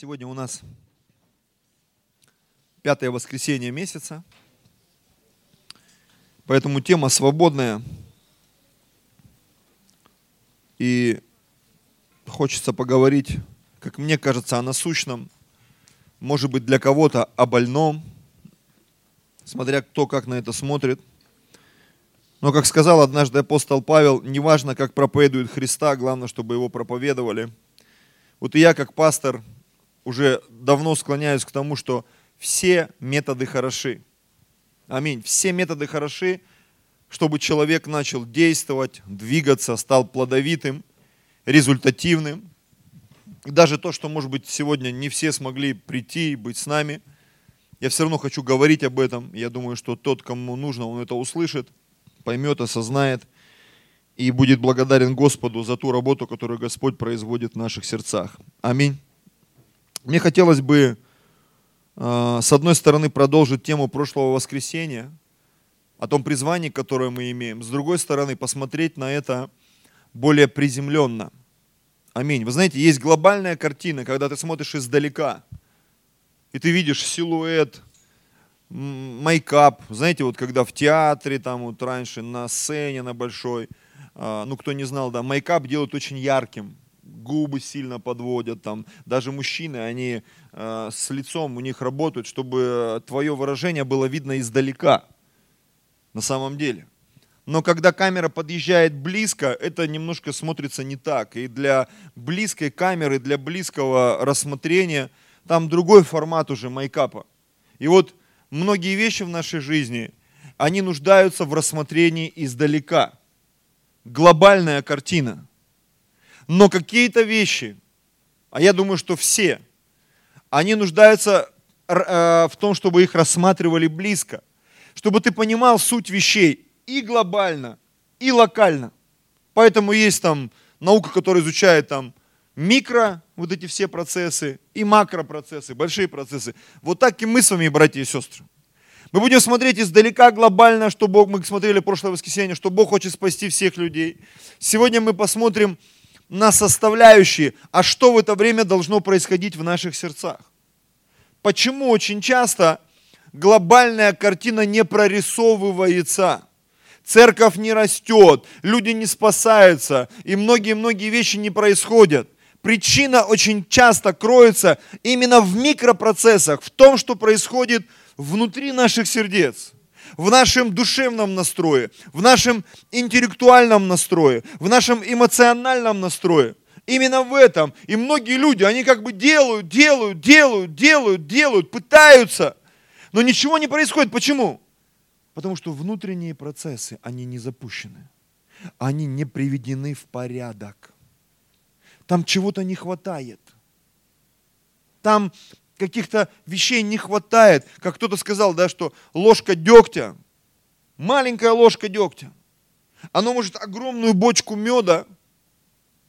Сегодня у нас пятое воскресенье месяца, поэтому тема свободная. И хочется поговорить, как мне кажется, о насущном, может быть, для кого-то о больном, смотря кто как на это смотрит. Но, как сказал однажды апостол Павел, неважно, как проповедует Христа, главное, чтобы его проповедовали. Вот и я, как пастор, уже давно склоняюсь к тому, что все методы хороши. Аминь. Все методы хороши, чтобы человек начал действовать, двигаться, стал плодовитым, результативным. Даже то, что, может быть, сегодня не все смогли прийти и быть с нами, я все равно хочу говорить об этом. Я думаю, что тот, кому нужно, он это услышит, поймет, осознает и будет благодарен Господу за ту работу, которую Господь производит в наших сердцах. Аминь. Мне хотелось бы, а, с одной стороны, продолжить тему прошлого воскресенья, о том призвании, которое мы имеем. С другой стороны, посмотреть на это более приземленно. Аминь. Вы знаете, есть глобальная картина, когда ты смотришь издалека, и ты видишь силуэт, мейкап. Знаете, вот когда в театре, там вот раньше на сцене на большой, а, ну кто не знал, да, мейкап делают очень ярким губы сильно подводят, там, даже мужчины, они э, с лицом у них работают, чтобы твое выражение было видно издалека, на самом деле. Но когда камера подъезжает близко, это немножко смотрится не так. И для близкой камеры, для близкого рассмотрения, там другой формат уже майкапа. И вот многие вещи в нашей жизни, они нуждаются в рассмотрении издалека. Глобальная картина – но какие-то вещи, а я думаю, что все, они нуждаются э, в том, чтобы их рассматривали близко, чтобы ты понимал суть вещей и глобально, и локально. Поэтому есть там наука, которая изучает там микро, вот эти все процессы, и макропроцессы, большие процессы. Вот так и мы с вами, братья и сестры. Мы будем смотреть издалека глобально, что Бог, мы смотрели прошлое воскресенье, что Бог хочет спасти всех людей. Сегодня мы посмотрим на составляющие, а что в это время должно происходить в наших сердцах. Почему очень часто глобальная картина не прорисовывается? Церковь не растет, люди не спасаются, и многие-многие вещи не происходят. Причина очень часто кроется именно в микропроцессах, в том, что происходит внутри наших сердец в нашем душевном настрое, в нашем интеллектуальном настрое, в нашем эмоциональном настрое. Именно в этом. И многие люди, они как бы делают, делают, делают, делают, делают, пытаются, но ничего не происходит. Почему? Потому что внутренние процессы, они не запущены. Они не приведены в порядок. Там чего-то не хватает. Там каких-то вещей не хватает. Как кто-то сказал, да, что ложка дегтя, маленькая ложка дегтя, оно может огромную бочку меда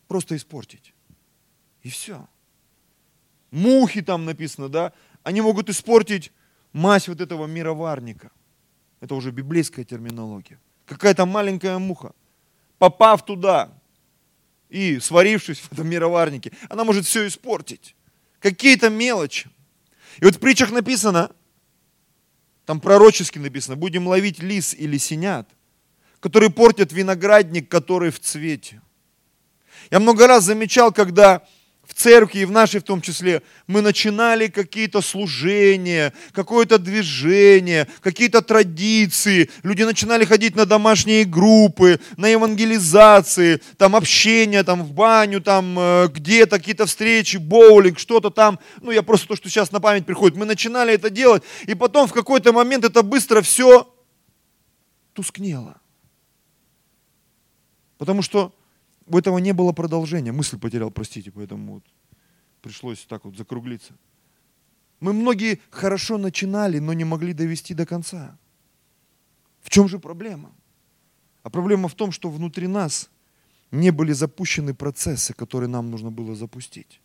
просто испортить. И все. Мухи там написано, да, они могут испортить мазь вот этого мироварника. Это уже библейская терминология. Какая-то маленькая муха, попав туда и сварившись в этом мироварнике, она может все испортить. Какие-то мелочи. И вот в притчах написано, там пророчески написано, будем ловить лис или синят, которые портят виноградник, который в цвете. Я много раз замечал, когда в церкви и в нашей в том числе, мы начинали какие-то служения, какое-то движение, какие-то традиции. Люди начинали ходить на домашние группы, на евангелизации, там общение, там в баню, там э, где-то какие-то встречи, боулинг, что-то там. Ну, я просто то, что сейчас на память приходит. Мы начинали это делать, и потом в какой-то момент это быстро все тускнело. Потому что у этого не было продолжения. Мысль потерял, простите, поэтому вот пришлось так вот закруглиться. Мы многие хорошо начинали, но не могли довести до конца. В чем же проблема? А проблема в том, что внутри нас не были запущены процессы, которые нам нужно было запустить.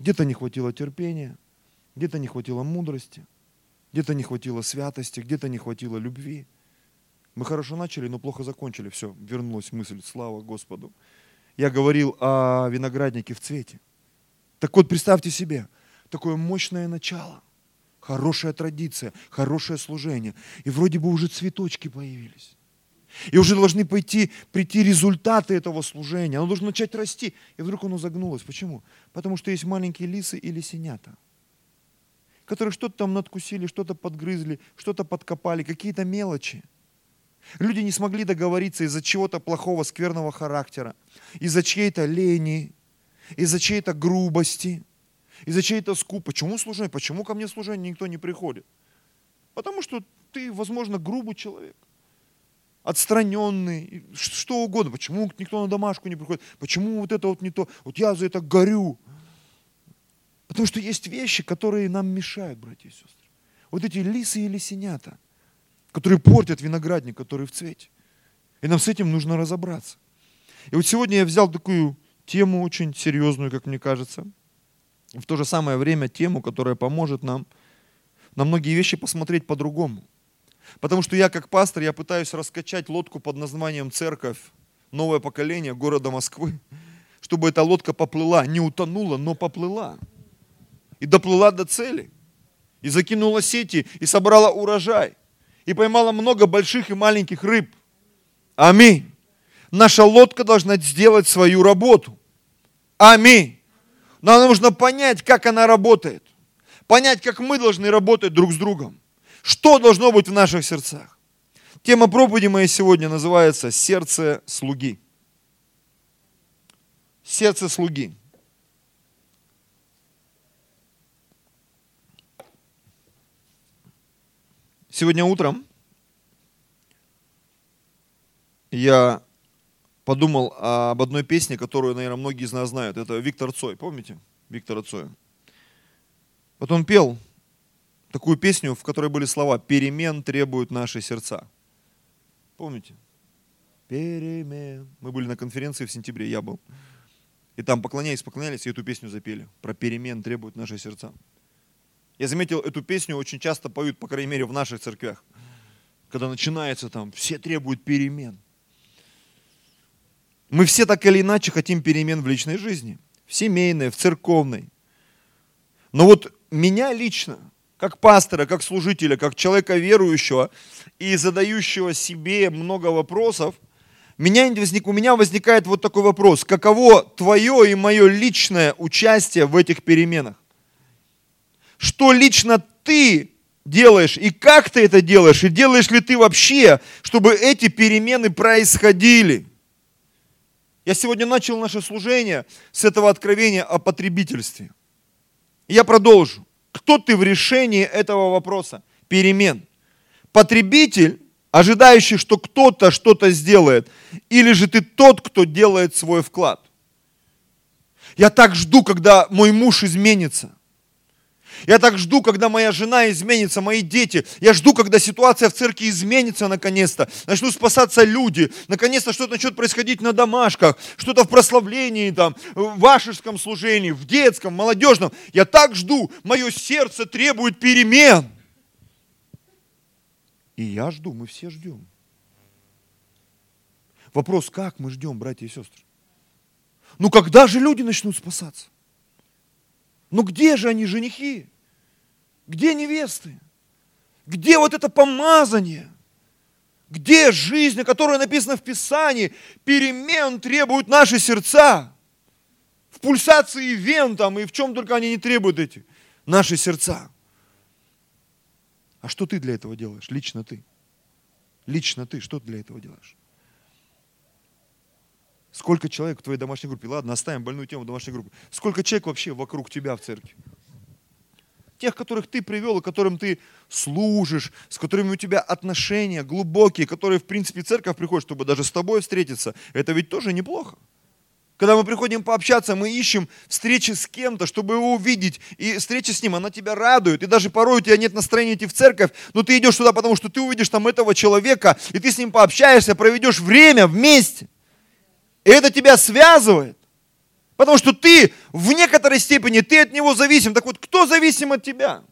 Где-то не хватило терпения, где-то не хватило мудрости, где-то не хватило святости, где-то не хватило любви. Мы хорошо начали, но плохо закончили. Все, вернулась мысль, слава Господу. Я говорил о винограднике в цвете. Так вот, представьте себе, такое мощное начало, хорошая традиция, хорошее служение. И вроде бы уже цветочки появились. И уже должны пойти, прийти результаты этого служения. Оно должно начать расти. И вдруг оно загнулось. Почему? Потому что есть маленькие лисы или синята, которые что-то там надкусили, что-то подгрызли, что-то подкопали, какие-то мелочи. Люди не смогли договориться из-за чего-то плохого, скверного характера, из-за чьей-то лени, из-за чьей-то грубости, из-за чьей-то скуп. Почему служение? Почему ко мне служение никто не приходит? Потому что ты, возможно, грубый человек отстраненный, что угодно. Почему никто на домашку не приходит? Почему вот это вот не то? Вот я за это горю. Потому что есть вещи, которые нам мешают, братья и сестры. Вот эти лисы или синята, которые портят виноградник, который в цвете. И нам с этим нужно разобраться. И вот сегодня я взял такую тему очень серьезную, как мне кажется. В то же самое время тему, которая поможет нам на многие вещи посмотреть по-другому. Потому что я как пастор, я пытаюсь раскачать лодку под названием «Церковь», новое поколение города Москвы, чтобы эта лодка поплыла, не утонула, но поплыла. И доплыла до цели. И закинула сети, и собрала урожай. И поймала много больших и маленьких рыб. Аминь. Наша лодка должна сделать свою работу. Аминь. Нам нужно понять, как она работает. Понять, как мы должны работать друг с другом. Что должно быть в наших сердцах? Тема проповеди моей сегодня называется «Сердце слуги». Сердце слуги. Сегодня утром я подумал об одной песне, которую, наверное, многие из нас знают. Это Виктор Цой. Помните Виктора Цоя? Вот он пел такую песню, в которой были слова «Перемен требуют наши сердца». Помните? Перемен. Мы были на конференции в сентябре, я был. И там поклоняясь, поклонялись, и эту песню запели. Про перемен требуют наши сердца. Я заметил, эту песню очень часто поют, по крайней мере, в наших церквях. Когда начинается там, все требуют перемен. Мы все так или иначе хотим перемен в личной жизни. В семейной, в церковной. Но вот меня лично как пастора, как служителя, как человека верующего и задающего себе много вопросов, меня возник, у меня возникает вот такой вопрос. Каково твое и мое личное участие в этих переменах? Что лично ты делаешь и как ты это делаешь, и делаешь ли ты вообще, чтобы эти перемены происходили? Я сегодня начал наше служение с этого откровения о потребительстве. Я продолжу. Кто ты в решении этого вопроса? Перемен. Потребитель, ожидающий, что кто-то что-то сделает, или же ты тот, кто делает свой вклад? Я так жду, когда мой муж изменится – я так жду, когда моя жена изменится, мои дети. Я жду, когда ситуация в церкви изменится наконец-то. Начнут спасаться люди. Наконец-то что-то начнет происходить на домашках, что-то в прославлении, там, в вашеском служении, в детском, молодежном. Я так жду. Мое сердце требует перемен. И я жду, мы все ждем. Вопрос, как мы ждем, братья и сестры? Ну когда же люди начнут спасаться? Ну где же они, женихи? Где невесты? Где вот это помазание? Где жизнь, о которой написано в Писании? Перемен требуют наши сердца. В пульсации вен там и в чем только они не требуют эти наши сердца. А что ты для этого делаешь? Лично ты. Лично ты, что ты для этого делаешь? Сколько человек в твоей домашней группе? Ладно, оставим больную тему домашней группы. Сколько человек вообще вокруг тебя в церкви? Тех, которых ты привел, и которым ты служишь, с которыми у тебя отношения глубокие, которые, в принципе, в церковь приходят, чтобы даже с тобой встретиться. Это ведь тоже неплохо. Когда мы приходим пообщаться, мы ищем встречи с кем-то, чтобы его увидеть. И встреча с ним, она тебя радует. И даже порой у тебя нет настроения идти в церковь, но ты идешь туда, потому что ты увидишь там этого человека, и ты с ним пообщаешься, проведешь время вместе. И это тебя связывает. Потому что ты в некоторой степени, ты от него зависим. Так вот, кто зависим от тебя?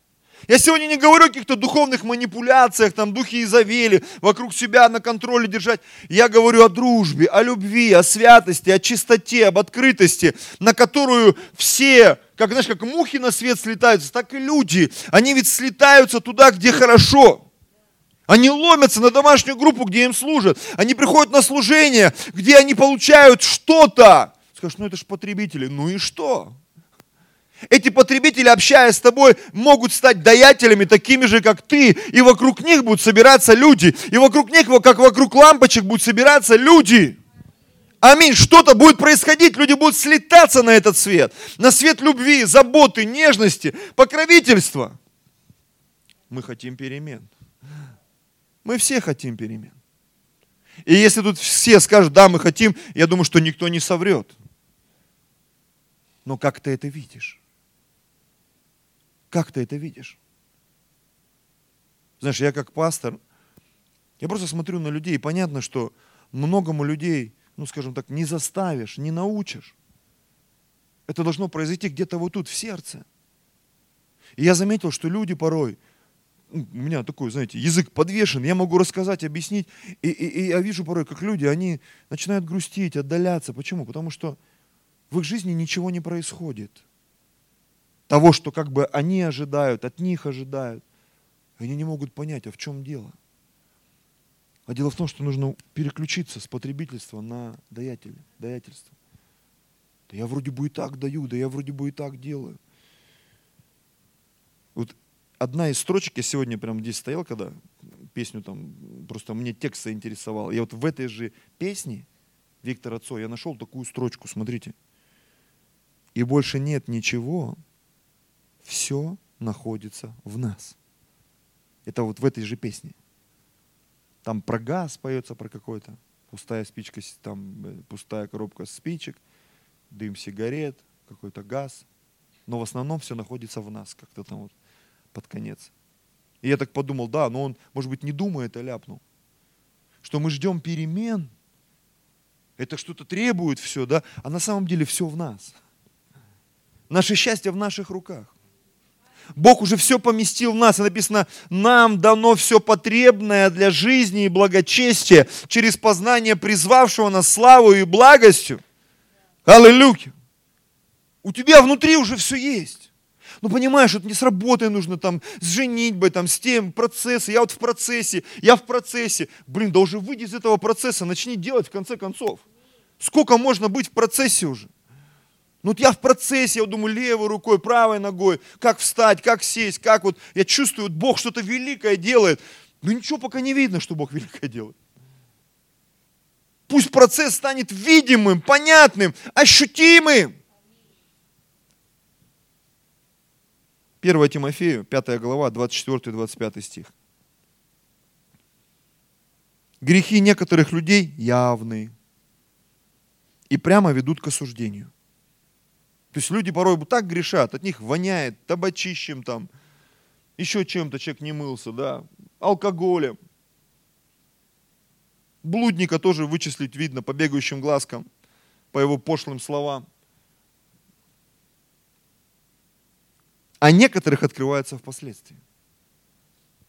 Я сегодня не говорю о каких-то духовных манипуляциях, там духи Изавели, вокруг себя на контроле держать. Я говорю о дружбе, о любви, о святости, о чистоте, об открытости, на которую все, как знаешь, как мухи на свет слетаются, так и люди. Они ведь слетаются туда, где хорошо. Они ломятся на домашнюю группу, где им служат. Они приходят на служение, где они получают что-то. Скажешь, ну это же потребители. Ну и что? Эти потребители, общаясь с тобой, могут стать даятелями такими же, как ты. И вокруг них будут собираться люди. И вокруг них, как вокруг лампочек, будут собираться люди. Аминь. Что-то будет происходить. Люди будут слетаться на этот свет. На свет любви, заботы, нежности, покровительства. Мы хотим перемен. Мы все хотим перемен. И если тут все скажут, да, мы хотим, я думаю, что никто не соврет. Но как ты это видишь? Как ты это видишь? Знаешь, я как пастор, я просто смотрю на людей, и понятно, что многому людей, ну скажем так, не заставишь, не научишь. Это должно произойти где-то вот тут, в сердце. И я заметил, что люди порой, ну, у меня такой, знаете, язык подвешен, я могу рассказать, объяснить, и, и, и я вижу порой, как люди, они начинают грустить, отдаляться. Почему? Потому что в их жизни ничего не происходит того, что как бы они ожидают, от них ожидают. Они не могут понять, а в чем дело. А дело в том, что нужно переключиться с потребительства на даятеля, даятельство. Да я вроде бы и так даю, да я вроде бы и так делаю. Вот одна из строчек, я сегодня прям здесь стоял, когда песню там, просто мне текст заинтересовал. Я вот в этой же песне Виктора Цой я нашел такую строчку, смотрите. И больше нет ничего, все находится в нас. Это вот в этой же песне. Там про газ поется про какой-то. Пустая спичка, там э, пустая коробка спичек, дым сигарет, какой-то газ. Но в основном все находится в нас, как-то там вот под конец. И я так подумал, да, но он, может быть, не думает, а ляпнул. Что мы ждем перемен, это что-то требует все, да, а на самом деле все в нас. Наше счастье в наших руках. Бог уже все поместил в нас. И написано, нам дано все потребное для жизни и благочестия через познание призвавшего нас славу и благостью. Аллилуйя. У тебя внутри уже все есть. Ну, понимаешь, это не с работой нужно там, с женитьбой, там, с тем, процессы. Я вот в процессе, я в процессе. Блин, да уже выйди из этого процесса, начни делать в конце концов. Сколько можно быть в процессе уже? Ну вот я в процессе, я думаю, левой рукой, правой ногой, как встать, как сесть, как вот, я чувствую, вот Бог что-то великое делает. Но ничего пока не видно, что Бог великое делает. Пусть процесс станет видимым, понятным, ощутимым. 1 Тимофею, 5 глава, 24-25 стих. Грехи некоторых людей явны и прямо ведут к осуждению – то есть люди порой так грешат, от них воняет табачищем там, еще чем-то человек не мылся, да, алкоголем. Блудника тоже вычислить видно по бегающим глазкам, по его пошлым словам. А некоторых открывается впоследствии.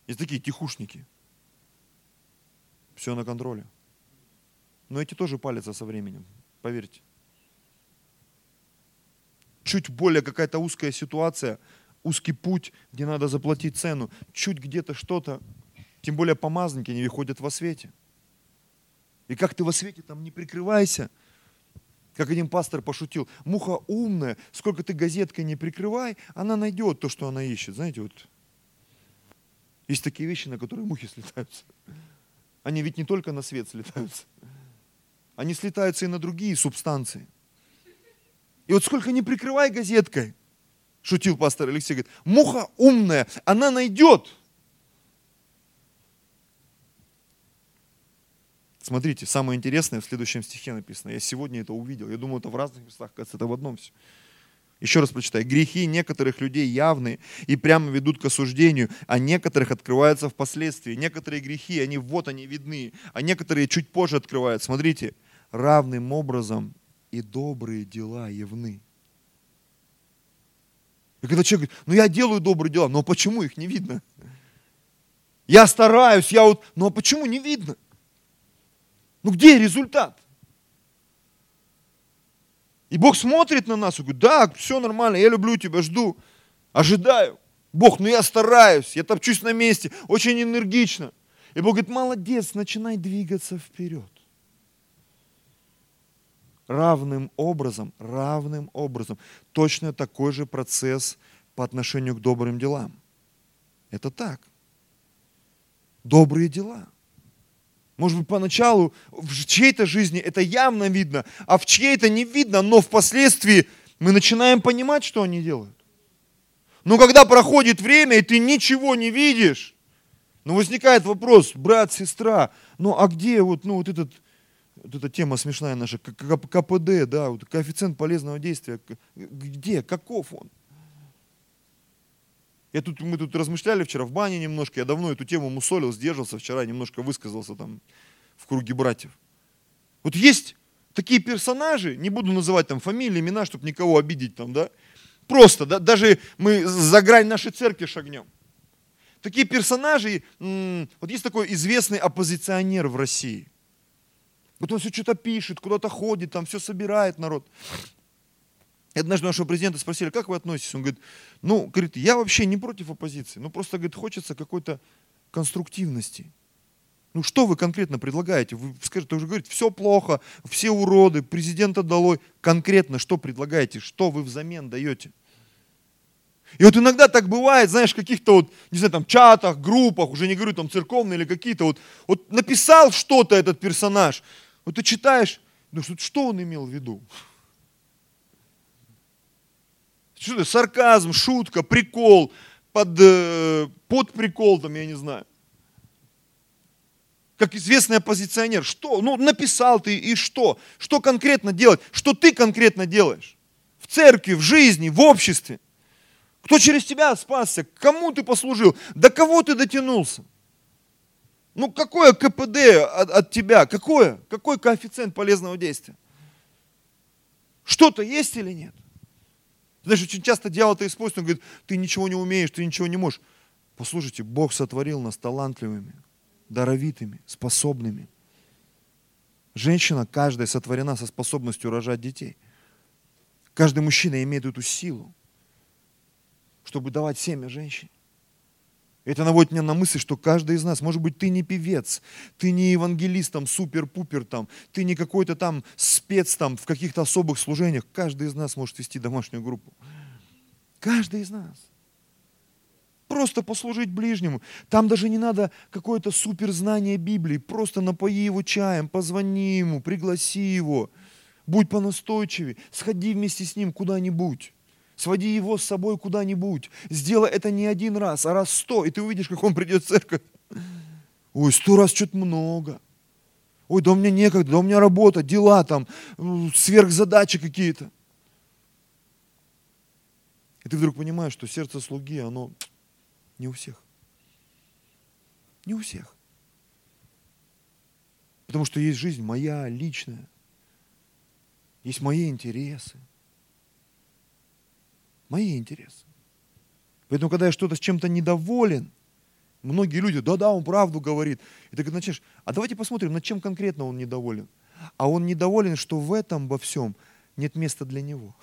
Есть такие тихушники. Все на контроле. Но эти тоже палятся со временем, поверьте чуть более какая-то узкая ситуация, узкий путь, где надо заплатить цену, чуть где-то что-то, тем более помазники не выходят во свете. И как ты во свете там не прикрывайся, как один пастор пошутил, муха умная, сколько ты газеткой не прикрывай, она найдет то, что она ищет. Знаете, вот есть такие вещи, на которые мухи слетаются. Они ведь не только на свет слетаются. Они слетаются и на другие субстанции. И вот сколько не прикрывай газеткой, шутил пастор Алексей, говорит, муха умная, она найдет. Смотрите, самое интересное в следующем стихе написано. Я сегодня это увидел. Я думаю, это в разных местах, кажется, это в одном все. Еще раз прочитай. Грехи некоторых людей явны и прямо ведут к осуждению, а некоторых открываются впоследствии. Некоторые грехи, они вот они видны, а некоторые чуть позже открывают. Смотрите, равным образом и добрые дела явны. И когда человек говорит, ну я делаю добрые дела, но почему их не видно? Я стараюсь, я вот, ну а почему не видно? Ну где результат? И Бог смотрит на нас и говорит, да, все нормально, я люблю тебя, жду, ожидаю. Бог, ну я стараюсь, я топчусь на месте, очень энергично. И Бог говорит, молодец, начинай двигаться вперед. Равным образом, равным образом. Точно такой же процесс по отношению к добрым делам. Это так. Добрые дела. Может быть, поначалу в чьей-то жизни это явно видно, а в чьей-то не видно, но впоследствии мы начинаем понимать, что они делают. Но когда проходит время, и ты ничего не видишь, ну возникает вопрос, брат, сестра, ну а где вот, ну, вот этот, вот эта тема смешная наша, КПД, да, вот коэффициент полезного действия, где, каков он? Я тут, мы тут размышляли вчера в бане немножко, я давно эту тему мусолил, сдержался, вчера немножко высказался там в круге братьев. Вот есть такие персонажи, не буду называть там фамилии, имена, чтобы никого обидеть там, да, просто, да, даже мы за грань нашей церкви шагнем. Такие персонажи, вот есть такой известный оппозиционер в России. Вот он все что-то пишет, куда-то ходит, там все собирает народ. И однажды нашего президента спросили, как вы относитесь? Он говорит, ну, говорит, я вообще не против оппозиции, ну просто, говорит, хочется какой-то конструктивности. Ну что вы конкретно предлагаете? Вы скажете, уже говорите, все плохо, все уроды, президента долой. Конкретно что предлагаете? Что вы взамен даете? И вот иногда так бывает, знаешь, в каких-то вот, не знаю, там чатах, группах, уже не говорю там церковные или какие-то, вот, вот написал что-то этот персонаж, вот ты читаешь, ну что, он имел в виду? Что это? Сарказм, шутка, прикол, под, э, под прикол там, я не знаю. Как известный оппозиционер. Что? Ну, написал ты и что? Что конкретно делать? Что ты конкретно делаешь? В церкви, в жизни, в обществе. Кто через тебя спасся? Кому ты послужил? До кого ты дотянулся? Ну, какое КПД от, от тебя? Какое? Какой коэффициент полезного действия? Что-то есть или нет? Знаешь, очень часто дьявол это использует, он говорит, ты ничего не умеешь, ты ничего не можешь. Послушайте, Бог сотворил нас талантливыми, даровитыми, способными. Женщина, каждая сотворена со способностью рожать детей. Каждый мужчина имеет эту силу, чтобы давать семя женщине. Это наводит меня на мысль, что каждый из нас, может быть, ты не певец, ты не евангелист, там, супер-пупер, там, ты не какой-то там спец там, в каких-то особых служениях. Каждый из нас может вести домашнюю группу. Каждый из нас. Просто послужить ближнему. Там даже не надо какое-то суперзнание Библии. Просто напои его чаем, позвони ему, пригласи его. Будь понастойчивее, сходи вместе с ним куда-нибудь. Своди его с собой куда-нибудь. Сделай это не один раз, а раз сто, и ты увидишь, как он придет в церковь. Ой, сто раз что-то много. Ой, да у меня некогда, да у меня работа, дела там, сверхзадачи какие-то. И ты вдруг понимаешь, что сердце слуги, оно не у всех. Не у всех. Потому что есть жизнь моя личная. Есть мои интересы мои интересы. Поэтому, когда я что-то с чем-то недоволен, многие люди, да-да, он правду говорит. И ты начинаешь, а давайте посмотрим, над чем конкретно он недоволен. А он недоволен, что в этом во всем нет места для него.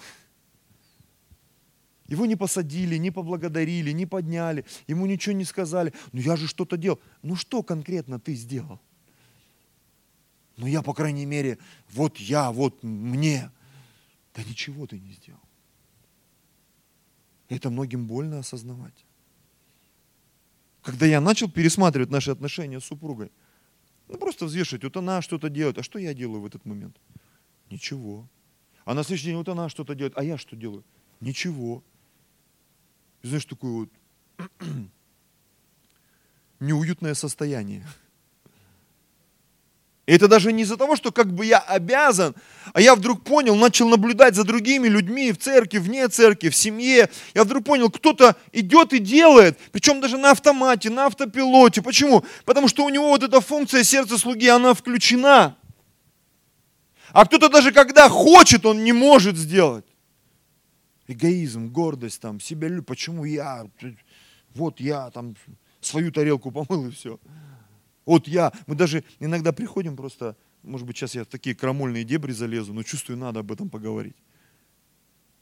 Его не посадили, не поблагодарили, не подняли, ему ничего не сказали. Ну я же что-то делал. Ну что конкретно ты сделал? Ну я, по крайней мере, вот я, вот мне. Да ничего ты не сделал. Это многим больно осознавать. Когда я начал пересматривать наши отношения с супругой, ну просто взвешивать, вот она что-то делает, а что я делаю в этот момент? Ничего. А на следующий день вот она что-то делает, а я что делаю? Ничего. И знаешь, такое вот неуютное состояние. И это даже не из-за того, что как бы я обязан, а я вдруг понял, начал наблюдать за другими людьми в церкви, вне церкви, в семье. Я вдруг понял, кто-то идет и делает, причем даже на автомате, на автопилоте. Почему? Потому что у него вот эта функция сердца слуги, она включена. А кто-то даже когда хочет, он не может сделать. Эгоизм, гордость, там, себя, почему я, вот я там свою тарелку помыл и все. Вот я, мы даже иногда приходим просто, может быть, сейчас я в такие крамольные дебри залезу, но чувствую, надо об этом поговорить.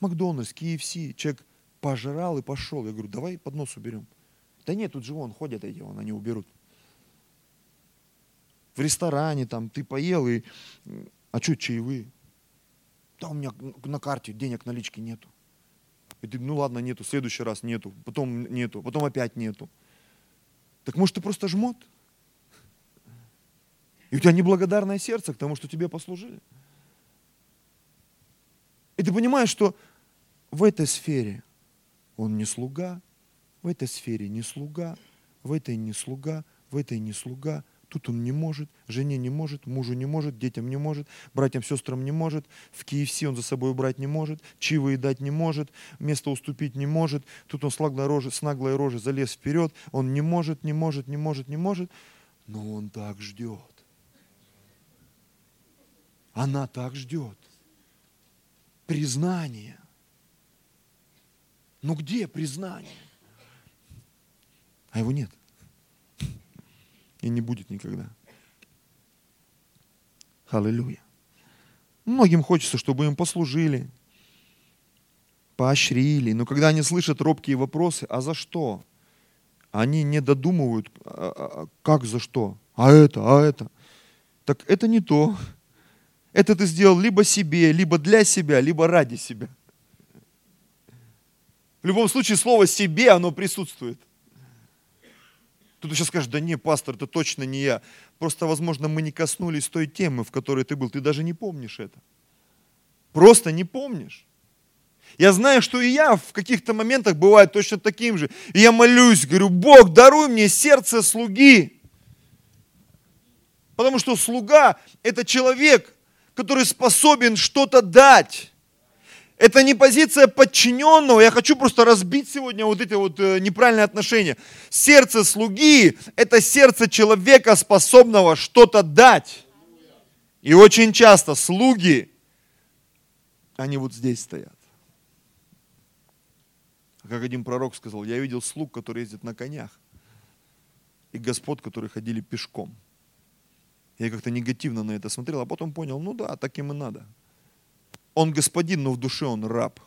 Макдональдс, KFC, человек пожрал и пошел. Я говорю, давай поднос уберем. Да нет, тут же вон ходят эти, вон, они уберут. В ресторане там ты поел и... А что чаевые? Да у меня на карте денег налички нету. И ты, ну ладно, нету, в следующий раз нету, потом нету, потом опять нету. Так может ты просто жмот? И у тебя неблагодарное сердце к тому, что тебе послужили. И ты понимаешь, что в этой сфере он не слуга, в этой сфере не слуга, в этой не слуга, в этой не слуга, Тут он не может, жене не может, мужу не может, детям не может, братьям, сестрам не может, в KFC он за собой убрать не может, чивы дать не может, место уступить не может, тут он с наглой рожей, с наглой рожей залез вперед, он не может, не может, не может, не может, но он так ждет. Она так ждет. Признание. Ну где признание? А его нет. И не будет никогда. Аллилуйя. Многим хочется, чтобы им послужили, поощрили. Но когда они слышат робкие вопросы, а за что? Они не додумывают, «А, а, а как за что? А это, а это. Так это не то. Это ты сделал либо себе, либо для себя, либо ради себя. В любом случае слово «себе» оно присутствует. Кто-то сейчас скажет, да не, пастор, это точно не я. Просто, возможно, мы не коснулись той темы, в которой ты был. Ты даже не помнишь это. Просто не помнишь. Я знаю, что и я в каких-то моментах бывает точно таким же. И я молюсь, говорю, Бог, даруй мне сердце слуги. Потому что слуга – это человек, который способен что-то дать. Это не позиция подчиненного. Я хочу просто разбить сегодня вот эти вот э, неправильные отношения. Сердце слуги – это сердце человека, способного что-то дать. И очень часто слуги, они вот здесь стоят. Как один пророк сказал, я видел слуг, которые ездят на конях, и господ, которые ходили пешком. Я как-то негативно на это смотрел, а потом понял, ну да, так им и надо – он господин, но в душе он раб.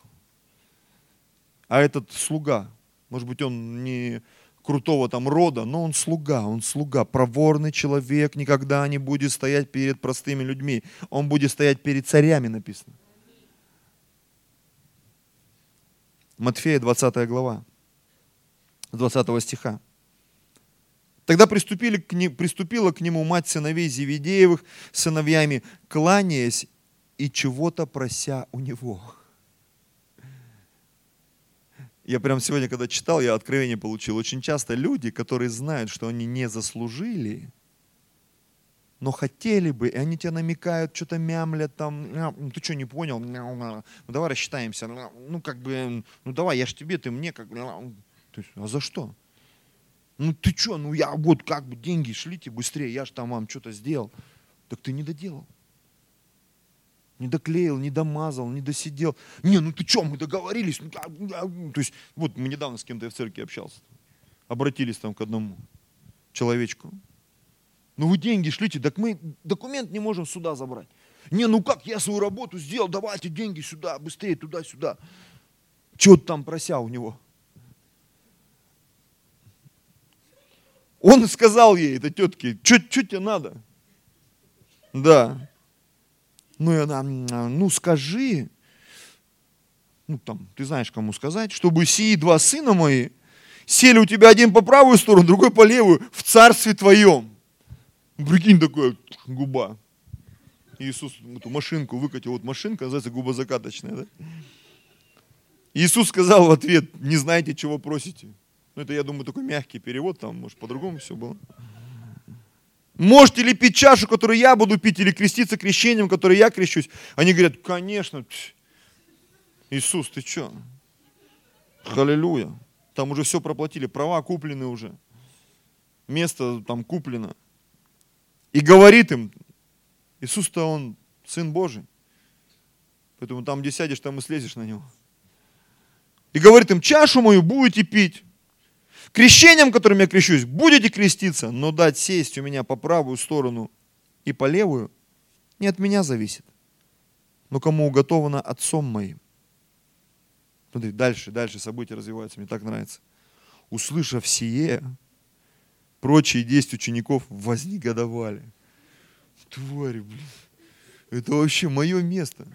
А этот слуга, может быть, он не крутого там рода, но он слуга, он слуга, проворный человек, никогда не будет стоять перед простыми людьми. Он будет стоять перед царями, написано. Матфея, 20 глава, 20 стиха. Тогда приступили к не, приступила к нему мать сыновей Зеведеевых, сыновьями, кланяясь и чего-то прося у него. Я прям сегодня, когда читал, я откровение получил. Очень часто люди, которые знают, что они не заслужили, но хотели бы, и они тебя намекают, что-то мямлят там, ну ты что, не понял, ну давай рассчитаемся, ну как бы, ну давай, я ж тебе, ты мне, как бы, а за что? Ну ты что, ну я вот как бы деньги шлите быстрее, я ж там вам что-то сделал. Так ты не доделал не доклеил, не домазал, не досидел. Не, ну ты что, мы договорились. Ну, то есть, вот мы недавно с кем-то в церкви общался. Обратились там к одному человечку. Ну вы деньги шлите, так мы документ не можем сюда забрать. Не, ну как, я свою работу сделал, давайте деньги сюда, быстрее туда-сюда. Чего там прося у него? Он сказал ей, этой тетке, что тебе надо? Да. Ну, и она, ну, скажи, ну, там, ты знаешь, кому сказать, чтобы сии два сына мои сели у тебя один по правую сторону, другой по левую, в царстве твоем. Прикинь, такая губа. Иисус эту машинку выкатил, вот машинка, называется губозакаточная, да? Иисус сказал в ответ, не знаете, чего просите. Ну, это, я думаю, такой мягкий перевод, там, может, по-другому все было. Можете ли пить чашу, которую я буду пить, или креститься крещением, которое я крещусь? Они говорят, конечно. Иисус, ты что? Халилюя. Там уже все проплатили, права куплены уже. Место там куплено. И говорит им, Иисус-то он Сын Божий. Поэтому там, где сядешь, там и слезешь на него. И говорит им, чашу мою будете пить. Крещением, которым я крещусь, будете креститься, но дать сесть у меня по правую сторону и по левую не от меня зависит, но кому уготовано отцом моим. Смотри, дальше, дальше события развиваются, мне так нравится. Услышав сие, прочие десять учеников вознегодовали. Твари, блин, это вообще мое место.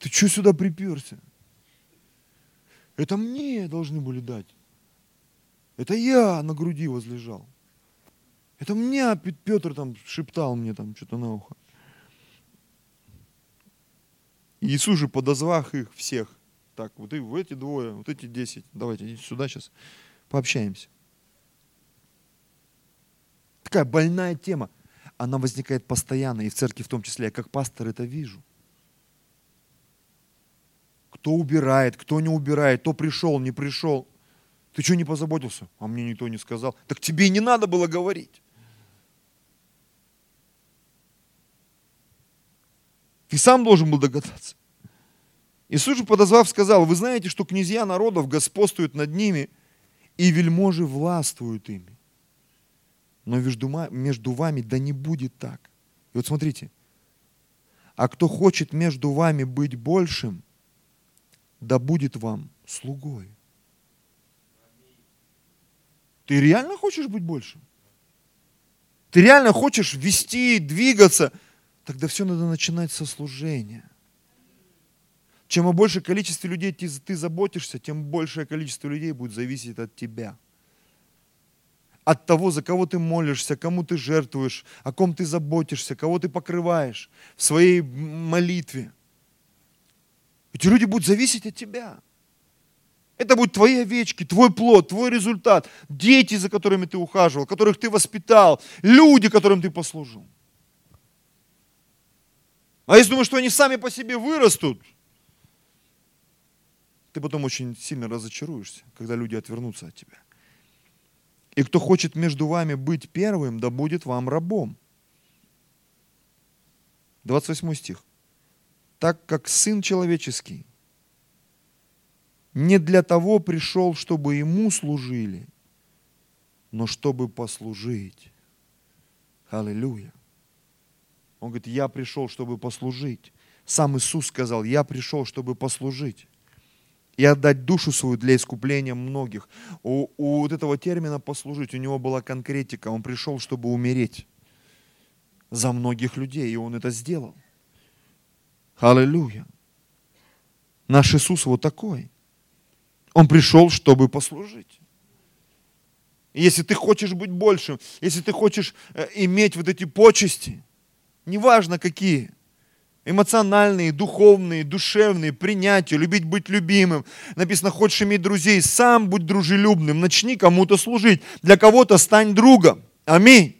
Ты что сюда приперся? Это мне должны были дать. Это я на груди возлежал. Это мне Петр там шептал мне там что-то на ухо. Иисус же подозвав их всех, так, вот и эти двое, вот эти десять, давайте идите сюда сейчас, пообщаемся. Такая больная тема. Она возникает постоянно, и в церкви в том числе. Я как пастор это вижу. Кто убирает, кто не убирает, кто пришел, не пришел. Ты что не позаботился? А мне никто не сказал. Так тебе и не надо было говорить. Ты сам должен был догадаться. Иисус же подозвав сказал, вы знаете, что князья народов господствуют над ними, и вельможи властвуют ими. Но между, вами да не будет так. И вот смотрите, а кто хочет между вами быть большим, да будет вам слугой. Ты реально хочешь быть большим? Ты реально хочешь вести, двигаться? Тогда все надо начинать со служения. Чем о большем количестве людей ты, ты заботишься, тем большее количество людей будет зависеть от тебя. От того, за кого ты молишься, кому ты жертвуешь, о ком ты заботишься, кого ты покрываешь в своей молитве. Эти люди будут зависеть от тебя. Это будут твои овечки, твой плод, твой результат, дети, за которыми ты ухаживал, которых ты воспитал, люди, которым ты послужил. А если думаешь, что они сами по себе вырастут, ты потом очень сильно разочаруешься, когда люди отвернутся от тебя. И кто хочет между вами быть первым, да будет вам рабом. 28 стих. Так как Сын Человеческий не для того пришел, чтобы Ему служили, но чтобы послужить. Аллилуйя. Он говорит, я пришел, чтобы послужить. Сам Иисус сказал, я пришел, чтобы послужить и отдать душу свою для искупления многих. У, у вот этого термина «послужить» у него была конкретика. Он пришел, чтобы умереть за многих людей, и он это сделал. Аллилуйя. Наш Иисус вот такой. Он пришел, чтобы послужить. Если ты хочешь быть большим, если ты хочешь э, иметь вот эти почести, неважно какие, эмоциональные, духовные, душевные, принятие, любить быть любимым. Написано, хочешь иметь друзей, сам будь дружелюбным, начни кому-то служить. Для кого-то стань другом. Аминь.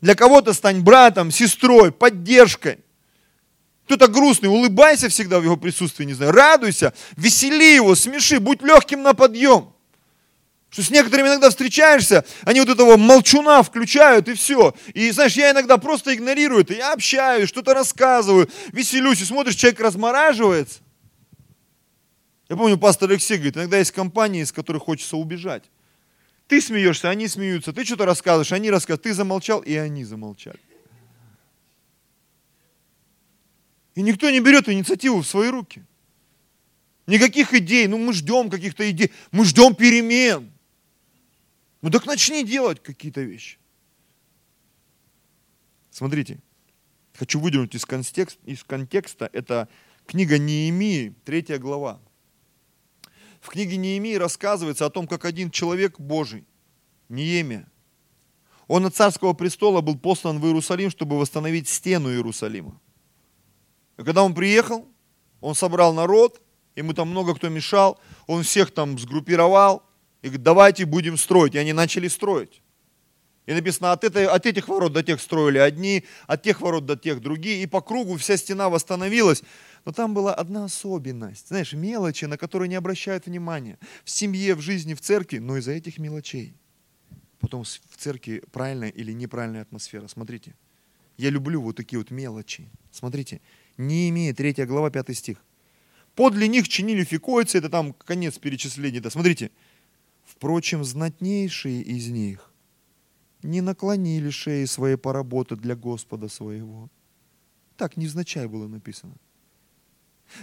Для кого-то стань братом, сестрой, поддержкой. Кто-то грустный, улыбайся всегда в его присутствии, не знаю, радуйся, весели его, смеши, будь легким на подъем. Что с некоторыми иногда встречаешься, они вот этого молчуна включают и все. И знаешь, я иногда просто игнорирую это, я общаюсь, что-то рассказываю, веселюсь, и смотришь, человек размораживается. Я помню, пастор Алексей говорит, иногда есть компании, из которых хочется убежать. Ты смеешься, они смеются, ты что-то рассказываешь, они рассказывают, ты замолчал, и они замолчали. И никто не берет инициативу в свои руки. Никаких идей, ну мы ждем каких-то идей, мы ждем перемен. Ну так начни делать какие-то вещи. Смотрите, хочу выдернуть из, контекст, из контекста, это книга Неемии, третья глава. В книге Неемии рассказывается о том, как один человек Божий, Неемия, он от царского престола был послан в Иерусалим, чтобы восстановить стену Иерусалима. И когда он приехал, он собрал народ, ему там много кто мешал, он всех там сгруппировал, и говорит, давайте будем строить. И они начали строить. И написано, от, этой, от этих ворот до тех строили одни, от тех ворот до тех другие. И по кругу вся стена восстановилась. Но там была одна особенность. Знаешь, мелочи, на которые не обращают внимания. В семье, в жизни, в церкви, но из-за этих мелочей. Потом в церкви правильная или неправильная атмосфера. Смотрите. Я люблю вот такие вот мелочи. Смотрите. Не имеет, 3 глава, 5 стих. Подле них чинили фикойцы, это там конец перечисления. Да, смотрите. Впрочем, знатнейшие из них не наклонили шеи своей поработать для Господа своего. Так невзначай было написано.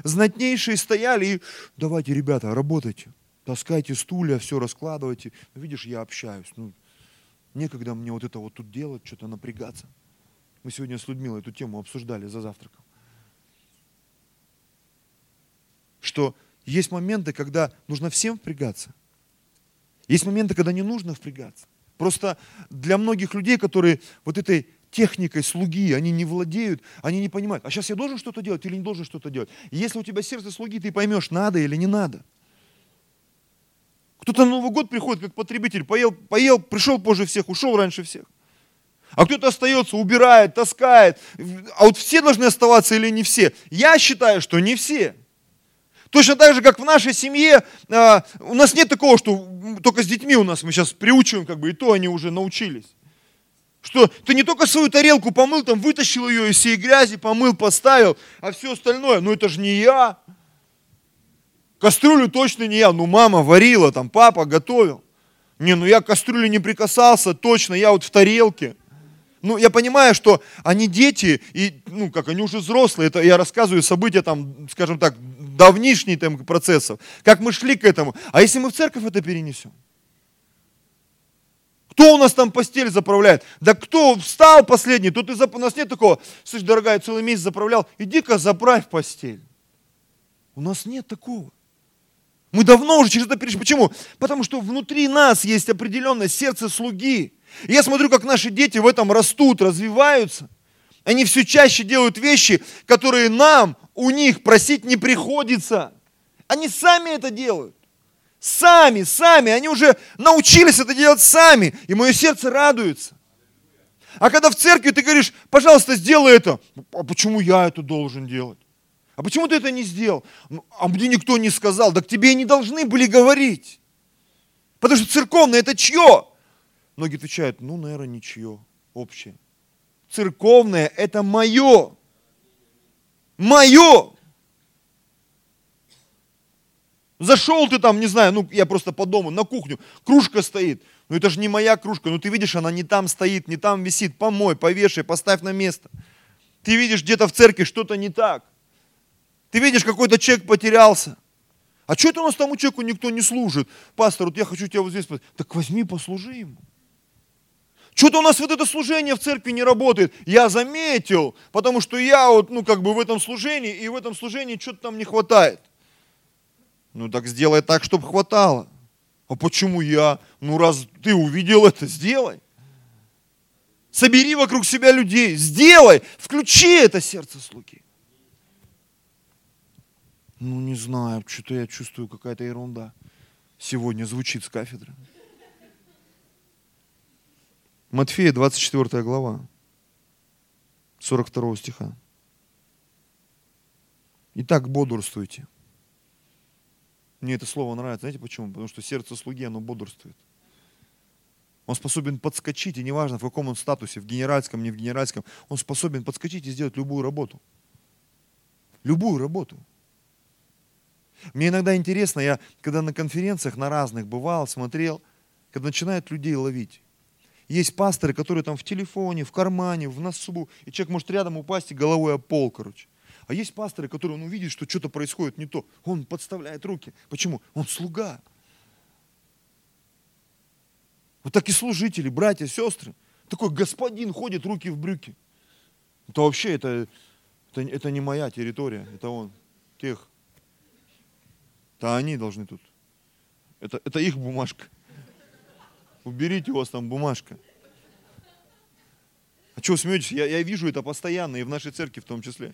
Знатнейшие стояли и давайте, ребята, работайте. Таскайте стулья, все раскладывайте. Ну, видишь, я общаюсь. Ну, некогда мне вот это вот тут делать, что-то напрягаться. Мы сегодня с Людмилой эту тему обсуждали за завтраком. Что есть моменты, когда нужно всем впрягаться. Есть моменты, когда не нужно впрягаться. Просто для многих людей, которые вот этой техникой слуги, они не владеют, они не понимают, а сейчас я должен что-то делать или не должен что-то делать. если у тебя сердце слуги, ты поймешь, надо или не надо. Кто-то на Новый год приходит как потребитель, поел, поел, пришел позже всех, ушел раньше всех. А кто-то остается, убирает, таскает. А вот все должны оставаться или не все? Я считаю, что не все. Точно так же, как в нашей семье, а, у нас нет такого, что только с детьми у нас мы сейчас приучиваем, как бы, и то они уже научились. Что ты не только свою тарелку помыл, там вытащил ее из всей грязи, помыл, поставил, а все остальное, ну это же не я. Кастрюлю точно не я, ну мама варила, там папа готовил. Не, ну я к кастрюле не прикасался, точно, я вот в тарелке. Ну, я понимаю, что они дети, и, ну, как они уже взрослые, это я рассказываю события, там, скажем так, давнишние там процессов, как мы шли к этому. А если мы в церковь это перенесем? Кто у нас там постель заправляет? Да кто встал последний? Тут из у нас нет такого, слышь, дорогая, целый месяц заправлял, иди-ка заправь постель. У нас нет такого. Мы давно уже через это перешли. Почему? Потому что внутри нас есть определенное сердце слуги. И я смотрю, как наши дети в этом растут, развиваются. Они все чаще делают вещи, которые нам, у них просить не приходится. Они сами это делают. Сами, сами. Они уже научились это делать сами. И мое сердце радуется. А когда в церкви ты говоришь, пожалуйста, сделай это. А почему я это должен делать? А почему ты это не сделал? Ну, а мне никто не сказал. Так тебе и не должны были говорить. Потому что церковное это чье? Многие отвечают, ну, наверное, ничье, общее. Церковное – это мое. Мое. Зашел ты там, не знаю, ну, я просто по дому, на кухню, кружка стоит. Ну, это же не моя кружка. Ну, ты видишь, она не там стоит, не там висит. Помой, повешай, поставь на место. Ты видишь, где-то в церкви что-то не так. Ты видишь, какой-то человек потерялся. А что это у нас тому человеку никто не служит? Пастор, вот я хочу тебя вот здесь... Так возьми, послужи ему. Что-то у нас вот это служение в церкви не работает. Я заметил, потому что я вот, ну, как бы в этом служении, и в этом служении что-то там не хватает. Ну, так сделай так, чтобы хватало. А почему я? Ну, раз ты увидел это, сделай. Собери вокруг себя людей, сделай, включи это сердце слуги. Ну, не знаю, что-то я чувствую, какая-то ерунда. Сегодня звучит с кафедры. Матфея, 24 глава, 42 стиха. Итак, бодрствуйте. Мне это слово нравится. Знаете почему? Потому что сердце слуги, оно бодрствует. Он способен подскочить, и неважно, в каком он статусе, в генеральском, не в генеральском, он способен подскочить и сделать любую работу. Любую работу. Мне иногда интересно, я когда на конференциях на разных бывал, смотрел, когда начинают людей ловить. Есть пасторы, которые там в телефоне, в кармане, в носу, и человек может рядом упасть и головой о пол, короче. А есть пасторы, которые он увидит, что что-то происходит не то. Он подставляет руки. Почему? Он слуга. Вот так и служители, братья, сестры. Такой господин ходит, руки в брюки. Это вообще, это, это, это не моя территория, это он, тех. Это они должны тут. Это, это их бумажка. Уберите у вас там бумажка. А что смеетесь? Я, я вижу это постоянно, и в нашей церкви в том числе.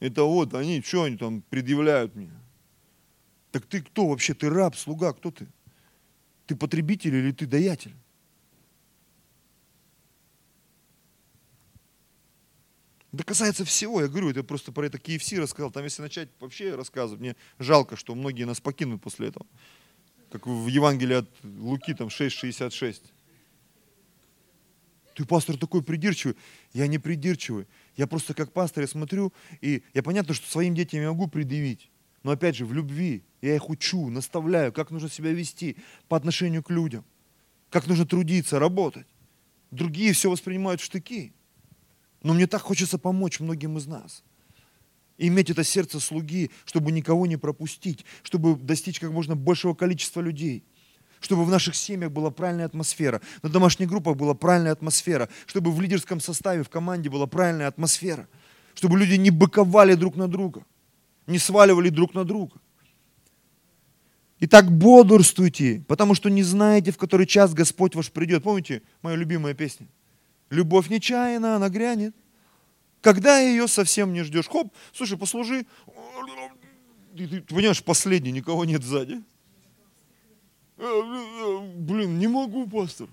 Это вот они, что они там предъявляют мне? Так ты кто вообще? Ты раб, слуга, кто ты? Ты потребитель или ты даятель? Это касается всего, я говорю, это просто про это KFC рассказал. Там если начать вообще рассказывать, мне жалко, что многие нас покинут после этого как в Евангелии от Луки, там 6,66. Ты, пастор, такой придирчивый. Я не придирчивый. Я просто как пастор, я смотрю, и я понятно, что своим детям я могу предъявить. Но опять же, в любви я их учу, наставляю, как нужно себя вести по отношению к людям, как нужно трудиться, работать. Другие все воспринимают в штыки. Но мне так хочется помочь многим из нас. Иметь это сердце слуги, чтобы никого не пропустить, чтобы достичь как можно большего количества людей – чтобы в наших семьях была правильная атмосфера, на домашних группах была правильная атмосфера, чтобы в лидерском составе, в команде была правильная атмосфера, чтобы люди не быковали друг на друга, не сваливали друг на друга. Итак, бодрствуйте, потому что не знаете, в который час Господь ваш придет. Помните моя любимая песня? Любовь нечаянно, она грянет. Когда ее совсем не ждешь. Хоп, слушай, послужи. Ты, ты понимаешь, последний, никого нет сзади. Блин, не могу, пастор.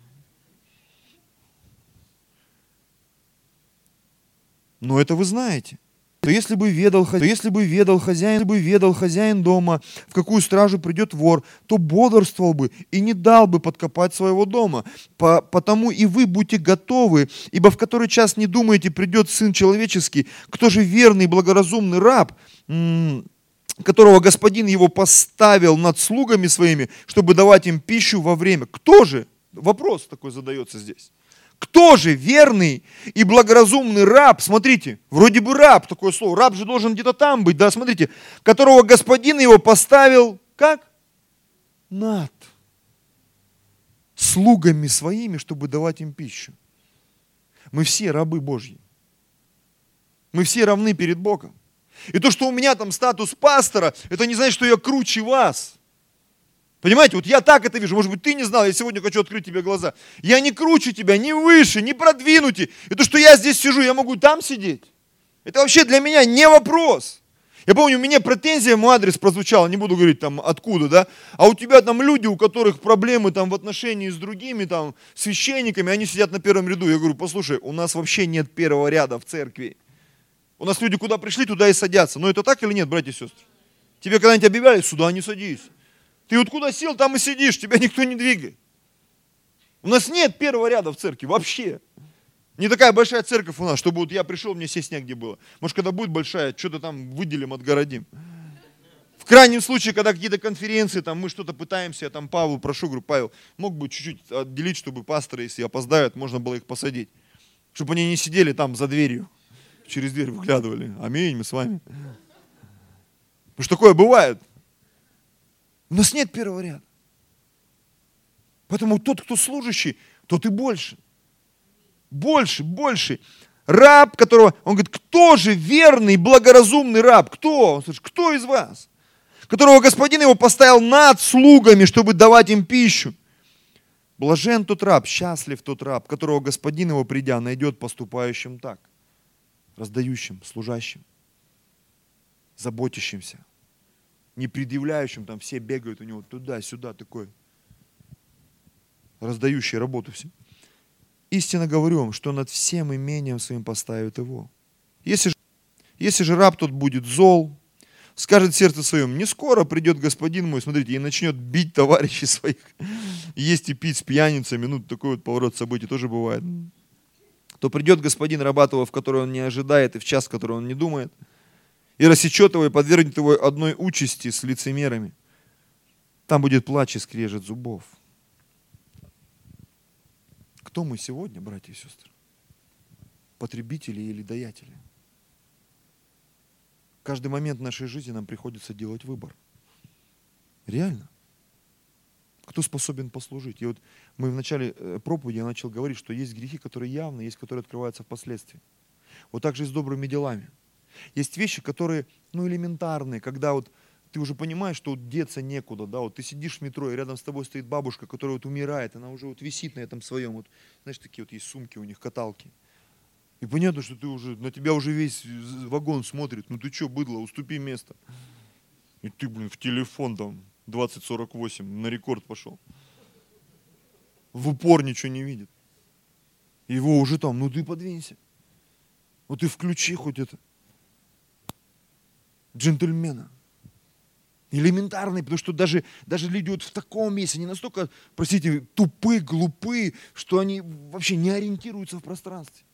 Но это вы знаете. То если бы ведал, то если бы ведал хозяин, если бы ведал хозяин дома, в какую стражу придет вор, то бодрствовал бы и не дал бы подкопать своего дома. По, потому и вы будьте готовы, ибо в который час не думаете, придет Сын Человеческий, кто же верный и благоразумный раб, которого господин его поставил над слугами своими, чтобы давать им пищу во время. Кто же? Вопрос такой задается здесь. Кто же верный и благоразумный раб? Смотрите, вроде бы раб, такое слово. Раб же должен где-то там быть, да, смотрите. Которого господин его поставил, как? Над слугами своими, чтобы давать им пищу. Мы все рабы Божьи. Мы все равны перед Богом. И то, что у меня там статус пастора, это не значит, что я круче вас. Понимаете, вот я так это вижу. Может быть, ты не знал, я сегодня хочу открыть тебе глаза. Я не круче тебя, не выше, не продвинутый. И то, что я здесь сижу, я могу там сидеть. Это вообще для меня не вопрос. Я помню, у меня претензия мой адрес прозвучала, не буду говорить там откуда, да, а у тебя там люди, у которых проблемы там в отношении с другими там священниками, они сидят на первом ряду. Я говорю, послушай, у нас вообще нет первого ряда в церкви. У нас люди куда пришли, туда и садятся. Но это так или нет, братья и сестры? Тебе когда-нибудь объявляли, сюда не садись. Ты вот куда сел, там и сидишь, тебя никто не двигает. У нас нет первого ряда в церкви вообще. Не такая большая церковь у нас, чтобы вот я пришел, мне сесть негде было. Может, когда будет большая, что-то там выделим, отгородим. В крайнем случае, когда какие-то конференции, там мы что-то пытаемся, я там Павлу прошу, говорю, Павел, мог бы чуть-чуть отделить, чтобы пасторы, если опоздают, можно было их посадить. Чтобы они не сидели там за дверью через дверь выглядывали. Аминь, мы с вами. Потому что такое бывает. У нас нет первого ряда. Поэтому тот, кто служащий, тот и больше. Больше, больше. Раб, которого, он говорит, кто же верный, благоразумный раб? Кто? Он слышит, кто из вас? Которого господин его поставил над слугами, чтобы давать им пищу. Блажен тот раб, счастлив тот раб, которого господин его, придя, найдет поступающим так раздающим, служащим, заботящимся, не предъявляющим, там все бегают у него туда-сюда, такой, раздающий работу всем. Истинно говорю вам, что над всем имением своим поставит его. Если же, если же раб тот будет зол, скажет сердце своем, не скоро придет господин мой, смотрите, и начнет бить товарищей своих, есть и пить с пьяницами, ну, такой вот поворот событий тоже бывает то придет господин Рабатова, в который он не ожидает, и в час, в который он не думает, и рассечет его и подвергнет его одной участи с лицемерами. Там будет плач и скрежет зубов. Кто мы сегодня, братья и сестры? Потребители или даятели? Каждый момент нашей жизни нам приходится делать выбор. Реально. Кто способен послужить? И вот мы в начале э, проповеди я начал говорить, что есть грехи, которые явны, есть, которые открываются впоследствии. Вот так же и с добрыми делами. Есть вещи, которые, ну, элементарные, когда вот ты уже понимаешь, что вот деться некуда, да, вот ты сидишь в метро, и рядом с тобой стоит бабушка, которая вот умирает, она уже вот висит на этом своем, вот, знаешь, такие вот есть сумки у них, каталки. И понятно, что ты уже, на тебя уже весь вагон смотрит, ну ты что, быдло, уступи место. И ты, блин, в телефон там 2048, на рекорд пошел. В упор ничего не видит. Его уже там, ну ты подвинься. Вот ты включи хоть это. Джентльмена. Элементарный, потому что даже, даже люди вот в таком месте, не настолько, простите, тупы, глупы, что они вообще не ориентируются в пространстве.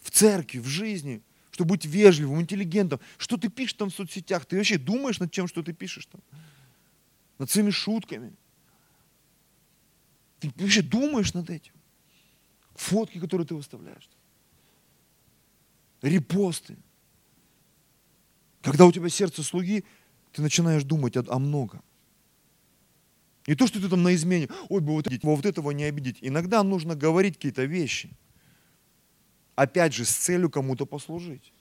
в церкви, в жизни, чтобы быть вежливым, интеллигентом. Что ты пишешь там в соцсетях? Ты вообще думаешь над тем, что ты пишешь там? Над своими шутками? Ты вообще думаешь над этим? Фотки, которые ты выставляешь. Репосты. Когда у тебя сердце слуги, ты начинаешь думать о, о многом. Не то, что ты там на измене, ой, бы вот, вот этого не обидеть. Иногда нужно говорить какие-то вещи. Опять же, с целью кому-то послужить.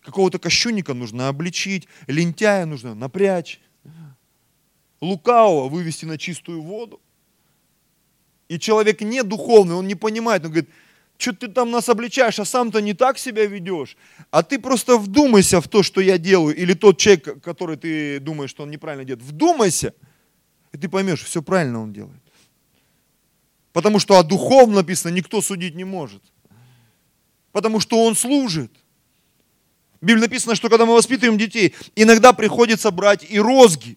Какого-то кощунника нужно обличить, лентяя нужно напрячь, лукавого вывести на чистую воду. И человек не духовный, он не понимает, он говорит, что ты там нас обличаешь, а сам-то не так себя ведешь. А ты просто вдумайся в то, что я делаю, или тот человек, который ты думаешь, что он неправильно делает. Вдумайся – и ты поймешь, все правильно он делает. Потому что о духовном написано, никто судить не может. Потому что он служит. В Библии написано, что когда мы воспитываем детей, иногда приходится брать и розги.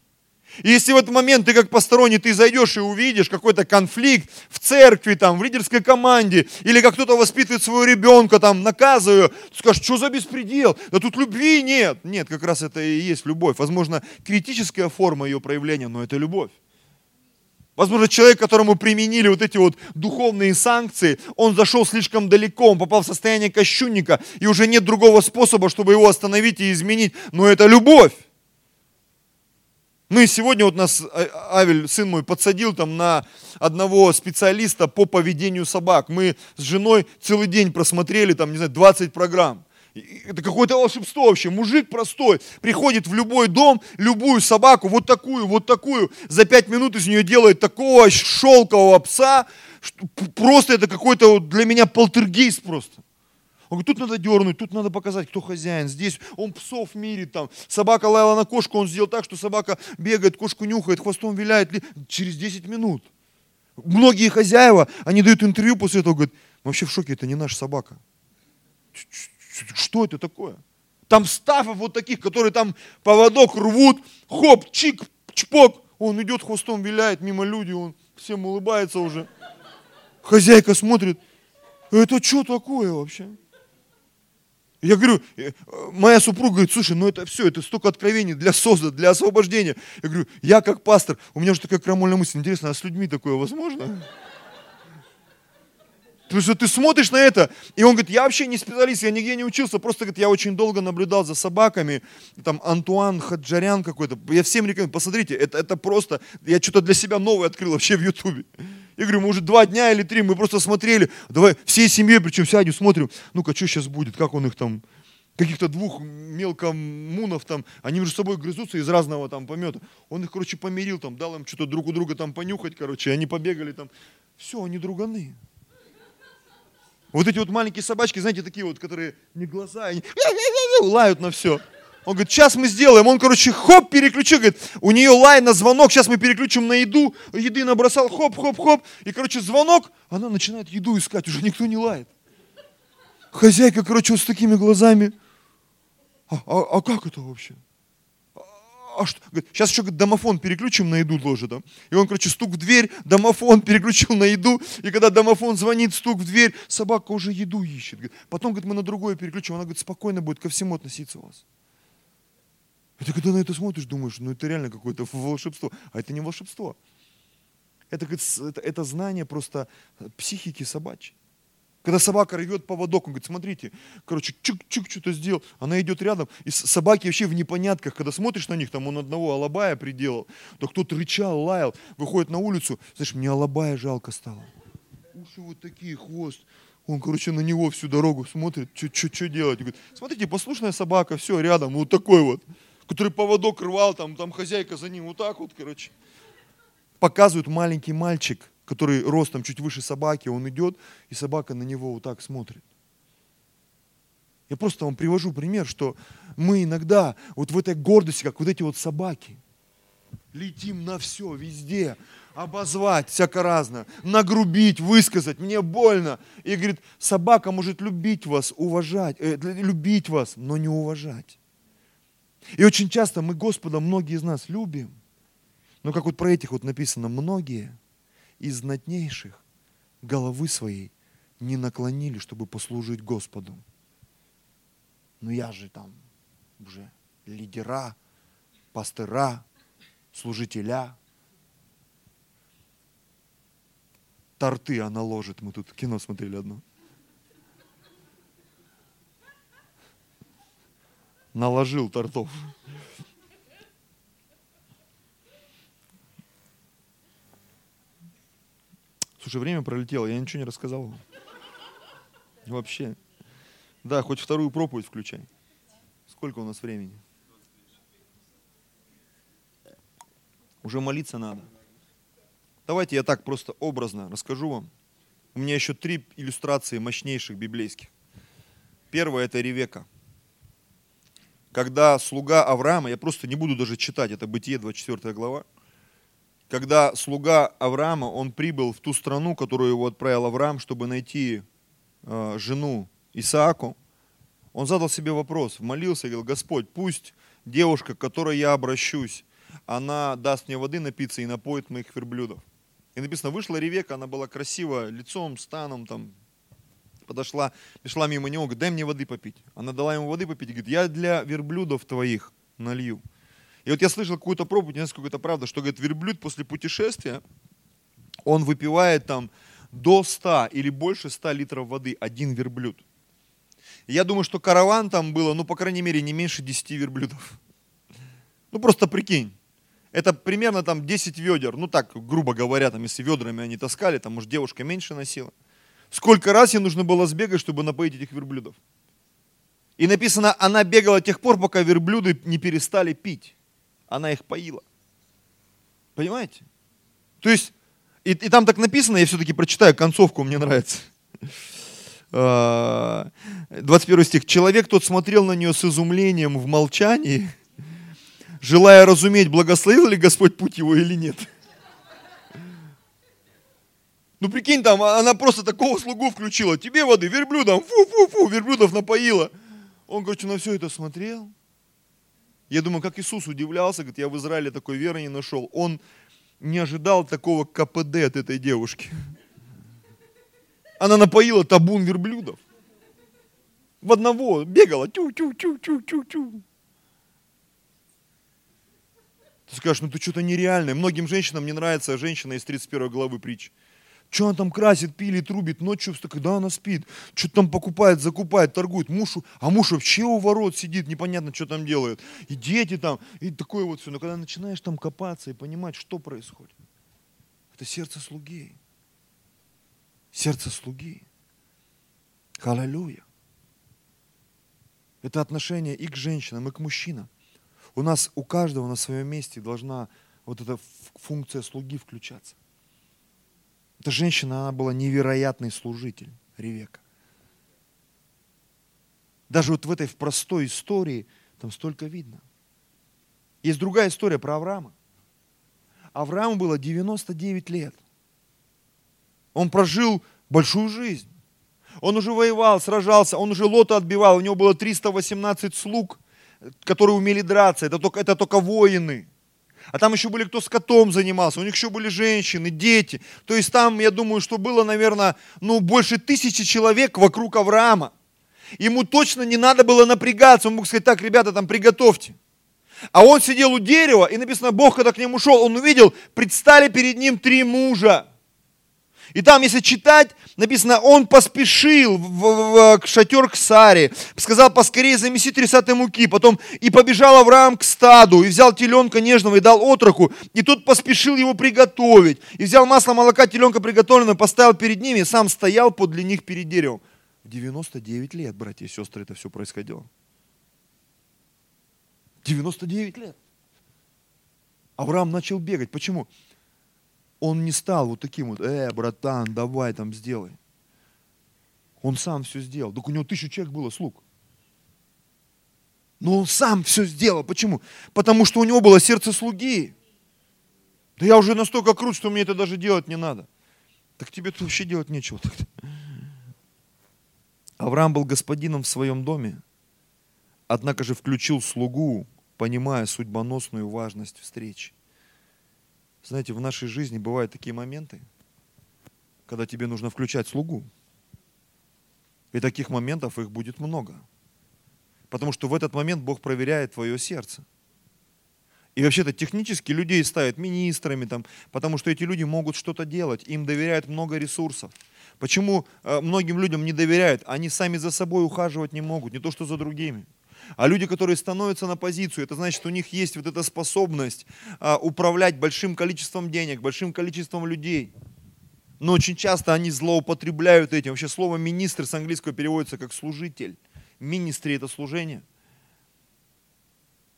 И если в этот момент ты как посторонний, ты зайдешь и увидишь какой-то конфликт в церкви, там, в лидерской команде, или как кто-то воспитывает своего ребенка, там, наказываю, ты скажешь, что за беспредел? Да тут любви нет. Нет, как раз это и есть любовь. Возможно, критическая форма ее проявления, но это любовь. Возможно, человек, которому применили вот эти вот духовные санкции, он зашел слишком далеко, он попал в состояние кощунника, и уже нет другого способа, чтобы его остановить и изменить. Но это любовь. Мы сегодня, вот нас а, Авель, сын мой, подсадил там на одного специалиста по поведению собак. Мы с женой целый день просмотрели там, не знаю, 20 программ. Это какое-то волшебство вообще. Мужик простой приходит в любой дом, любую собаку, вот такую, вот такую, за пять минут из нее делает такого шелкового пса. Просто это какой-то для меня полтергейст просто. Он говорит, тут надо дернуть, тут надо показать, кто хозяин. Здесь он псов мирит, там. Собака лаяла на кошку, он сделал так, что собака бегает, кошку нюхает, хвостом виляет. Через 10 минут. Многие хозяева, они дают интервью после этого, говорят, вообще в шоке, это не наша собака. Что это такое? Там стафов вот таких, которые там поводок рвут, хоп, чик, чпок. Он идет хвостом, виляет мимо люди, он всем улыбается уже. Хозяйка смотрит, это что такое вообще? Я говорю, э, моя супруга говорит, слушай, ну это все, это столько откровений для созда, для освобождения. Я говорю, я как пастор, у меня уже такая крамольная мысль, интересно, а с людьми такое возможно? Потому что ты смотришь на это, и он говорит, я вообще не специалист, я нигде не учился, просто говорит, я очень долго наблюдал за собаками, там Антуан Хаджарян какой-то, я всем рекомендую, посмотрите, это, это просто, я что-то для себя новое открыл вообще в Ютубе. Я говорю, мы уже два дня или три, мы просто смотрели, давай всей семьей, причем сядем, смотрим, ну-ка, что сейчас будет, как он их там, каких-то двух мелкомунов там, они между собой грызутся из разного там помета. Он их, короче, помирил там, дал им что-то друг у друга там понюхать, короче, они побегали там. Все, они друганы. Вот эти вот маленькие собачки, знаете, такие вот, которые не глаза, они лают на все. Он говорит, сейчас мы сделаем. Он, короче, хоп, переключил, говорит, у нее лай на звонок, сейчас мы переключим на еду. Еды набросал, хоп, хоп, хоп. И, короче, звонок, она начинает еду искать, уже никто не лает. Хозяйка, короче, вот с такими глазами. А, а, а как это вообще? а что? Говорит, сейчас еще говорит, домофон переключим на еду тоже. Да? И он, короче, стук в дверь, домофон переключил на еду. И когда домофон звонит, стук в дверь, собака уже еду ищет. Говорит, потом, говорит, мы на другое переключим. Она, говорит, спокойно будет ко всему относиться у вас. И ты когда на это смотришь, думаешь, ну это реально какое-то волшебство. А это не волшебство. Это, это, это знание просто психики собачьей. Когда собака рвет поводок, он говорит, смотрите, короче, чук-чук что-то сделал, она идет рядом, и собаки вообще в непонятках, когда смотришь на них, там он одного алабая приделал, то кто-то рычал, лаял, выходит на улицу, знаешь, мне алабая жалко стало. Уши вот такие, хвост. Он, короче, на него всю дорогу смотрит, что делать. Говорит, смотрите, послушная собака, все, рядом, вот такой вот, который поводок рвал, там, там хозяйка за ним, вот так вот, короче. Показывает маленький мальчик, который ростом чуть выше собаки, он идет, и собака на него вот так смотрит. Я просто вам привожу пример, что мы иногда вот в этой гордости, как вот эти вот собаки, летим на все, везде, обозвать всяко разное, нагрубить, высказать, мне больно. И говорит, собака может любить вас, уважать, э, любить вас, но не уважать. И очень часто мы Господа, многие из нас любим, но как вот про этих вот написано, многие – из знатнейших головы своей не наклонили, чтобы послужить Господу. Ну я же там уже лидера, пастыра, служителя. Торты она ложит. Мы тут кино смотрели одно. Наложил тортов. Слушай, время пролетело, я ничего не рассказал. Вообще. Да, хоть вторую проповедь включай. Сколько у нас времени? Уже молиться надо. Давайте я так просто образно расскажу вам. У меня еще три иллюстрации мощнейших библейских. Первая это Ревека. Когда слуга Авраама, я просто не буду даже читать, это Бытие 24 глава, когда слуга Авраама, он прибыл в ту страну, которую его отправил Авраам, чтобы найти э, жену Исааку, он задал себе вопрос, молился и говорил, Господь, пусть девушка, к которой я обращусь, она даст мне воды напиться и напоит моих верблюдов. И написано, вышла Ревека, она была красива лицом, станом, там, подошла, пришла мимо него, говорит, дай мне воды попить. Она дала ему воды попить, говорит, я для верблюдов твоих налью. И вот я слышал какую-то проповедь, не знаю, сколько это правда, что, говорит, верблюд после путешествия, он выпивает там до 100 или больше 100 литров воды, один верблюд. Я думаю, что караван там было, ну, по крайней мере, не меньше 10 верблюдов. Ну, просто прикинь. Это примерно там 10 ведер. Ну, так, грубо говоря, там, если ведрами они таскали, там, может, девушка меньше носила. Сколько раз ей нужно было сбегать, чтобы напоить этих верблюдов. И написано, она бегала тех пор, пока верблюды не перестали пить. Она их поила. Понимаете? То есть, и, и там так написано, я все-таки прочитаю концовку, мне нравится. 21 а, стих. Человек тот смотрел на нее с изумлением в молчании, желая разуметь, благословил ли Господь путь его или нет. Ну прикинь, там она просто такого слугу включила. Тебе воды, верблюдам, фу-фу-фу, верблюдов напоила. Он, короче, на все это смотрел. Я думаю, как Иисус удивлялся, говорит, я в Израиле такой веры не нашел. Он не ожидал такого КПД от этой девушки. Она напоила табун верблюдов. В одного бегала. Тю-тю-тю-тю-тю-тю. Ты скажешь, ну ты что-то нереальное. Многим женщинам не нравится женщина из 31 главы притч. Что она там красит, пилит, трубит, ночью, когда она спит, что-то там покупает, закупает, торгует. Муж, а муж вообще у ворот сидит, непонятно, что там делает. И дети там, и такое вот все. Но когда начинаешь там копаться и понимать, что происходит, это сердце слуги сердце слуги. Аллилуйя. Это отношение и к женщинам, и к мужчинам. У нас, у каждого на своем месте должна вот эта функция слуги включаться. Эта женщина, она была невероятный служитель, Ревека. Даже вот в этой в простой истории там столько видно. Есть другая история про Авраама. Аврааму было 99 лет – он прожил большую жизнь. Он уже воевал, сражался, он уже лота отбивал. У него было 318 слуг, которые умели драться. Это только, это только воины. А там еще были, кто с котом занимался, у них еще были женщины, дети. То есть там, я думаю, что было, наверное, ну, больше тысячи человек вокруг Авраама. Ему точно не надо было напрягаться. Он мог сказать, так, ребята, там приготовьте. А он сидел у дерева, и написано, Бог, когда к нему шел, он увидел, предстали перед ним три мужа. И там, если читать, написано, он поспешил в, в, в шатер к Саре, сказал, поскорее замеси 30 муки, потом и побежал Авраам к стаду, и взял теленка нежного и дал отроку, и тот поспешил его приготовить, и взял масло молока теленка приготовленного, поставил перед ними, и сам стоял подле них перед деревом. В 99 лет, братья и сестры, это все происходило. 99 лет. Авраам начал бегать. Почему? Он не стал вот таким вот, э, братан, давай там сделай. Он сам все сделал. Так у него тысячу человек было, слуг. Но он сам все сделал. Почему? Потому что у него было сердце слуги. Да я уже настолько крут, что мне это даже делать не надо. Так тебе тут вообще делать нечего. Авраам был господином в своем доме, однако же включил слугу, понимая судьбоносную важность встречи. Знаете, в нашей жизни бывают такие моменты, когда тебе нужно включать слугу. И таких моментов их будет много. Потому что в этот момент Бог проверяет твое сердце. И вообще-то технически людей ставят министрами, там, потому что эти люди могут что-то делать, им доверяют много ресурсов. Почему э, многим людям не доверяют? Они сами за собой ухаживать не могут, не то что за другими. А люди, которые становятся на позицию, это значит, у них есть вот эта способность а, управлять большим количеством денег, большим количеством людей. Но очень часто они злоупотребляют этим. Вообще слово министр с английского переводится как служитель. Министри это служение.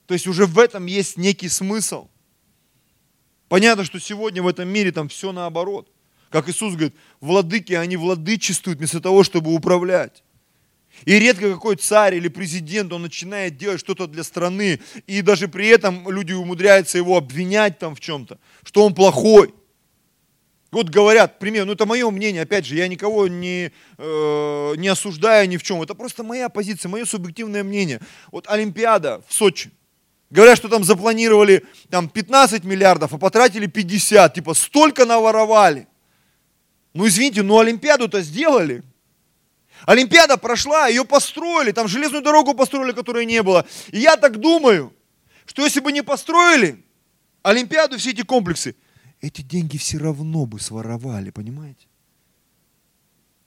То есть уже в этом есть некий смысл. Понятно, что сегодня в этом мире там все наоборот. Как Иисус говорит, владыки, они владычествуют вместо того, чтобы управлять. И редко какой царь или президент, он начинает делать что-то для страны, и даже при этом люди умудряются его обвинять там в чем-то, что он плохой. Вот говорят, пример, ну это мое мнение, опять же, я никого не, э, не осуждаю ни в чем, это просто моя позиция, мое субъективное мнение. Вот Олимпиада в Сочи, говорят, что там запланировали там 15 миллиардов, а потратили 50, типа столько наворовали. Ну извините, ну Олимпиаду-то сделали. Олимпиада прошла, ее построили, там железную дорогу построили, которой не было. И я так думаю, что если бы не построили Олимпиаду, все эти комплексы, эти деньги все равно бы своровали, понимаете?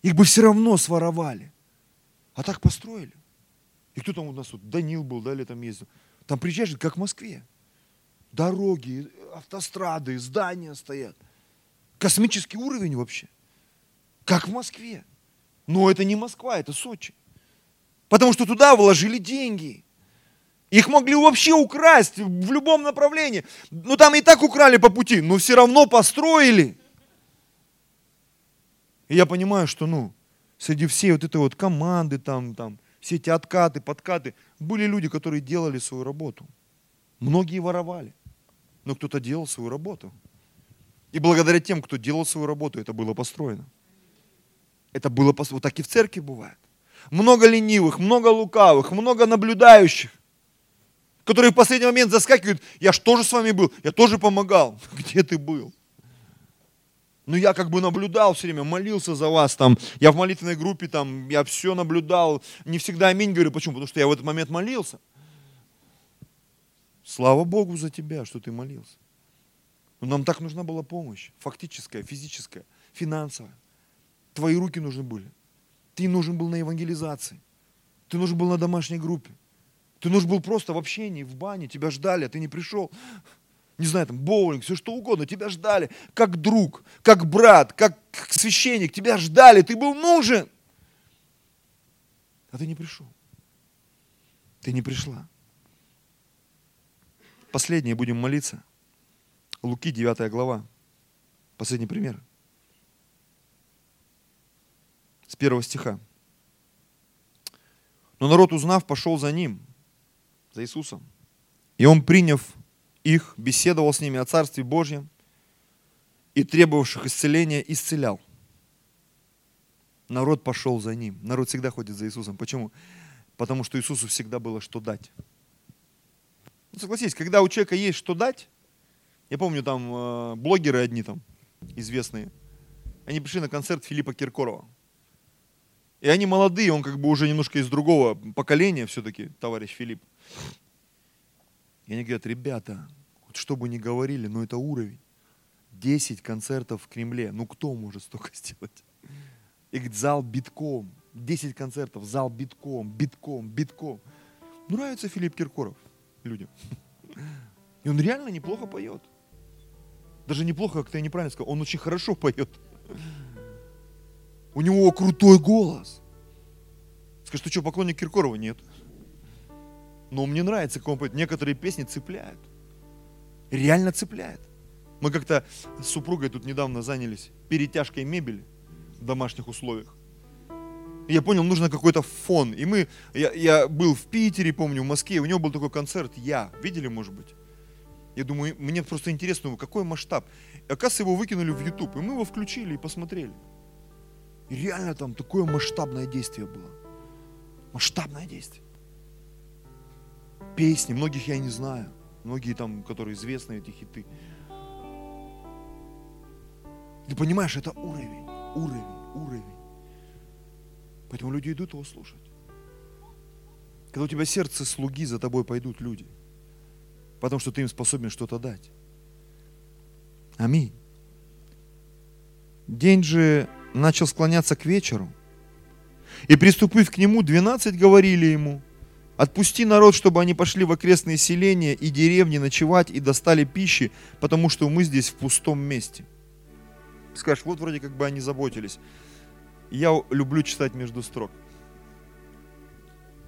Их бы все равно своровали. А так построили. И кто там у нас вот, Данил был, да, или там ездил. Там приезжаешь, как в Москве. Дороги, автострады, здания стоят. Космический уровень вообще. Как в Москве. Но это не Москва, это Сочи. Потому что туда вложили деньги. Их могли вообще украсть в любом направлении. Ну там и так украли по пути, но все равно построили. И я понимаю, что ну, среди всей вот этой вот команды, там, там, все эти откаты, подкаты, были люди, которые делали свою работу. Многие воровали, но кто-то делал свою работу. И благодаря тем, кто делал свою работу, это было построено. Это было вот так и в церкви бывает. Много ленивых, много лукавых, много наблюдающих, которые в последний момент заскакивают. Я же тоже с вами был, я тоже помогал. Где ты был? Ну, я как бы наблюдал все время, молился за вас там. Я в молитвенной группе там, я все наблюдал. Не всегда аминь говорю. Почему? Потому что я в этот момент молился. Слава Богу за тебя, что ты молился. Но нам так нужна была помощь. Фактическая, физическая, финансовая. Твои руки нужны были. Ты нужен был на евангелизации. Ты нужен был на домашней группе. Ты нужен был просто в общении, в бане. Тебя ждали, а ты не пришел. Не знаю, там, боулинг, все что угодно. Тебя ждали как друг, как брат, как священник. Тебя ждали, ты был нужен. А ты не пришел. Ты не пришла. Последнее будем молиться. Луки, 9 глава. Последний пример. С первого стиха. Но народ, узнав, пошел за ним, за Иисусом. И он, приняв их, беседовал с ними о Царстве Божьем и требовавших исцеления исцелял. Народ пошел за ним. Народ всегда ходит за Иисусом. Почему? Потому что Иисусу всегда было что дать. Ну, согласитесь, когда у человека есть что дать, я помню там э, блогеры одни там, известные, они пришли на концерт Филиппа Киркорова. И они молодые, он как бы уже немножко из другого поколения все-таки, товарищ Филипп. И они говорят, ребята, вот что бы ни говорили, но это уровень. 10 концертов в Кремле. Ну кто может столько сделать? И говорит, зал битком. 10 концертов, зал битком, битком, битком. Нравится Филипп Киркоров людям. И он реально неплохо поет. Даже неплохо, как ты неправильно сказал, он очень хорошо поет. У него крутой голос. Скажешь, ты что, поклонник Киркорова? Нет. Но мне нравится, как он поет. Некоторые песни цепляют. Реально цепляет. Мы как-то с супругой тут недавно занялись перетяжкой мебели в домашних условиях. Я понял, нужно какой-то фон. И мы, я, я был в Питере, помню, в Москве, у него был такой концерт «Я». Видели, может быть? Я думаю, мне просто интересно, какой масштаб. И, оказывается, его выкинули в YouTube, и мы его включили и посмотрели. И реально там такое масштабное действие было. Масштабное действие. Песни, многих я не знаю. Многие там, которые известны, эти хиты. Ты понимаешь, это уровень, уровень, уровень. Поэтому люди идут его слушать. Когда у тебя сердце слуги, за тобой пойдут люди. Потому что ты им способен что-то дать. Аминь. День же начал склоняться к вечеру. И приступив к нему, двенадцать говорили ему, отпусти народ, чтобы они пошли в окрестные селения и деревни ночевать и достали пищи, потому что мы здесь в пустом месте. Скажешь, вот вроде как бы они заботились. Я люблю читать между строк.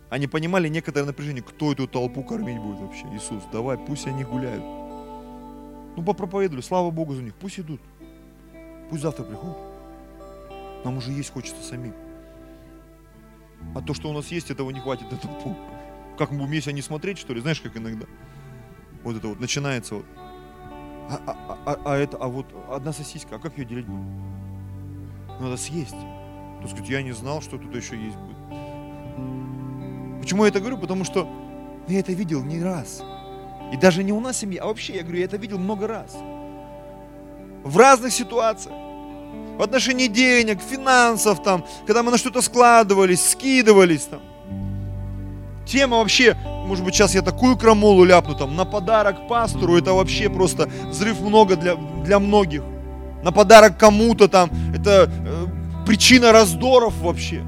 Они понимали некоторое напряжение, кто эту толпу кормить будет вообще. Иисус, давай, пусть они гуляют. Ну, попроповедовали, слава Богу за них, пусть идут. Пусть завтра приходят. Нам уже есть хочется самим. А то, что у нас есть, этого не хватит на толпу. Как мы умеем не смотреть, что ли? Знаешь, как иногда? Вот это вот начинается вот. А, а, а, а это, а вот одна сосиска, а как ее делить будем? Надо съесть. То сказать, я не знал, что тут еще есть будет. Почему я это говорю? Потому что я это видел не раз. И даже не у нас в семье, а вообще, я говорю, я это видел много раз. В разных ситуациях. В отношении денег, финансов, там, когда мы на что-то складывались, скидывались. Там. Тема вообще, может быть, сейчас я такую крамолу ляпну, там, на подарок пастору, это вообще просто взрыв много для, для многих. На подарок кому-то там, это э, причина раздоров вообще.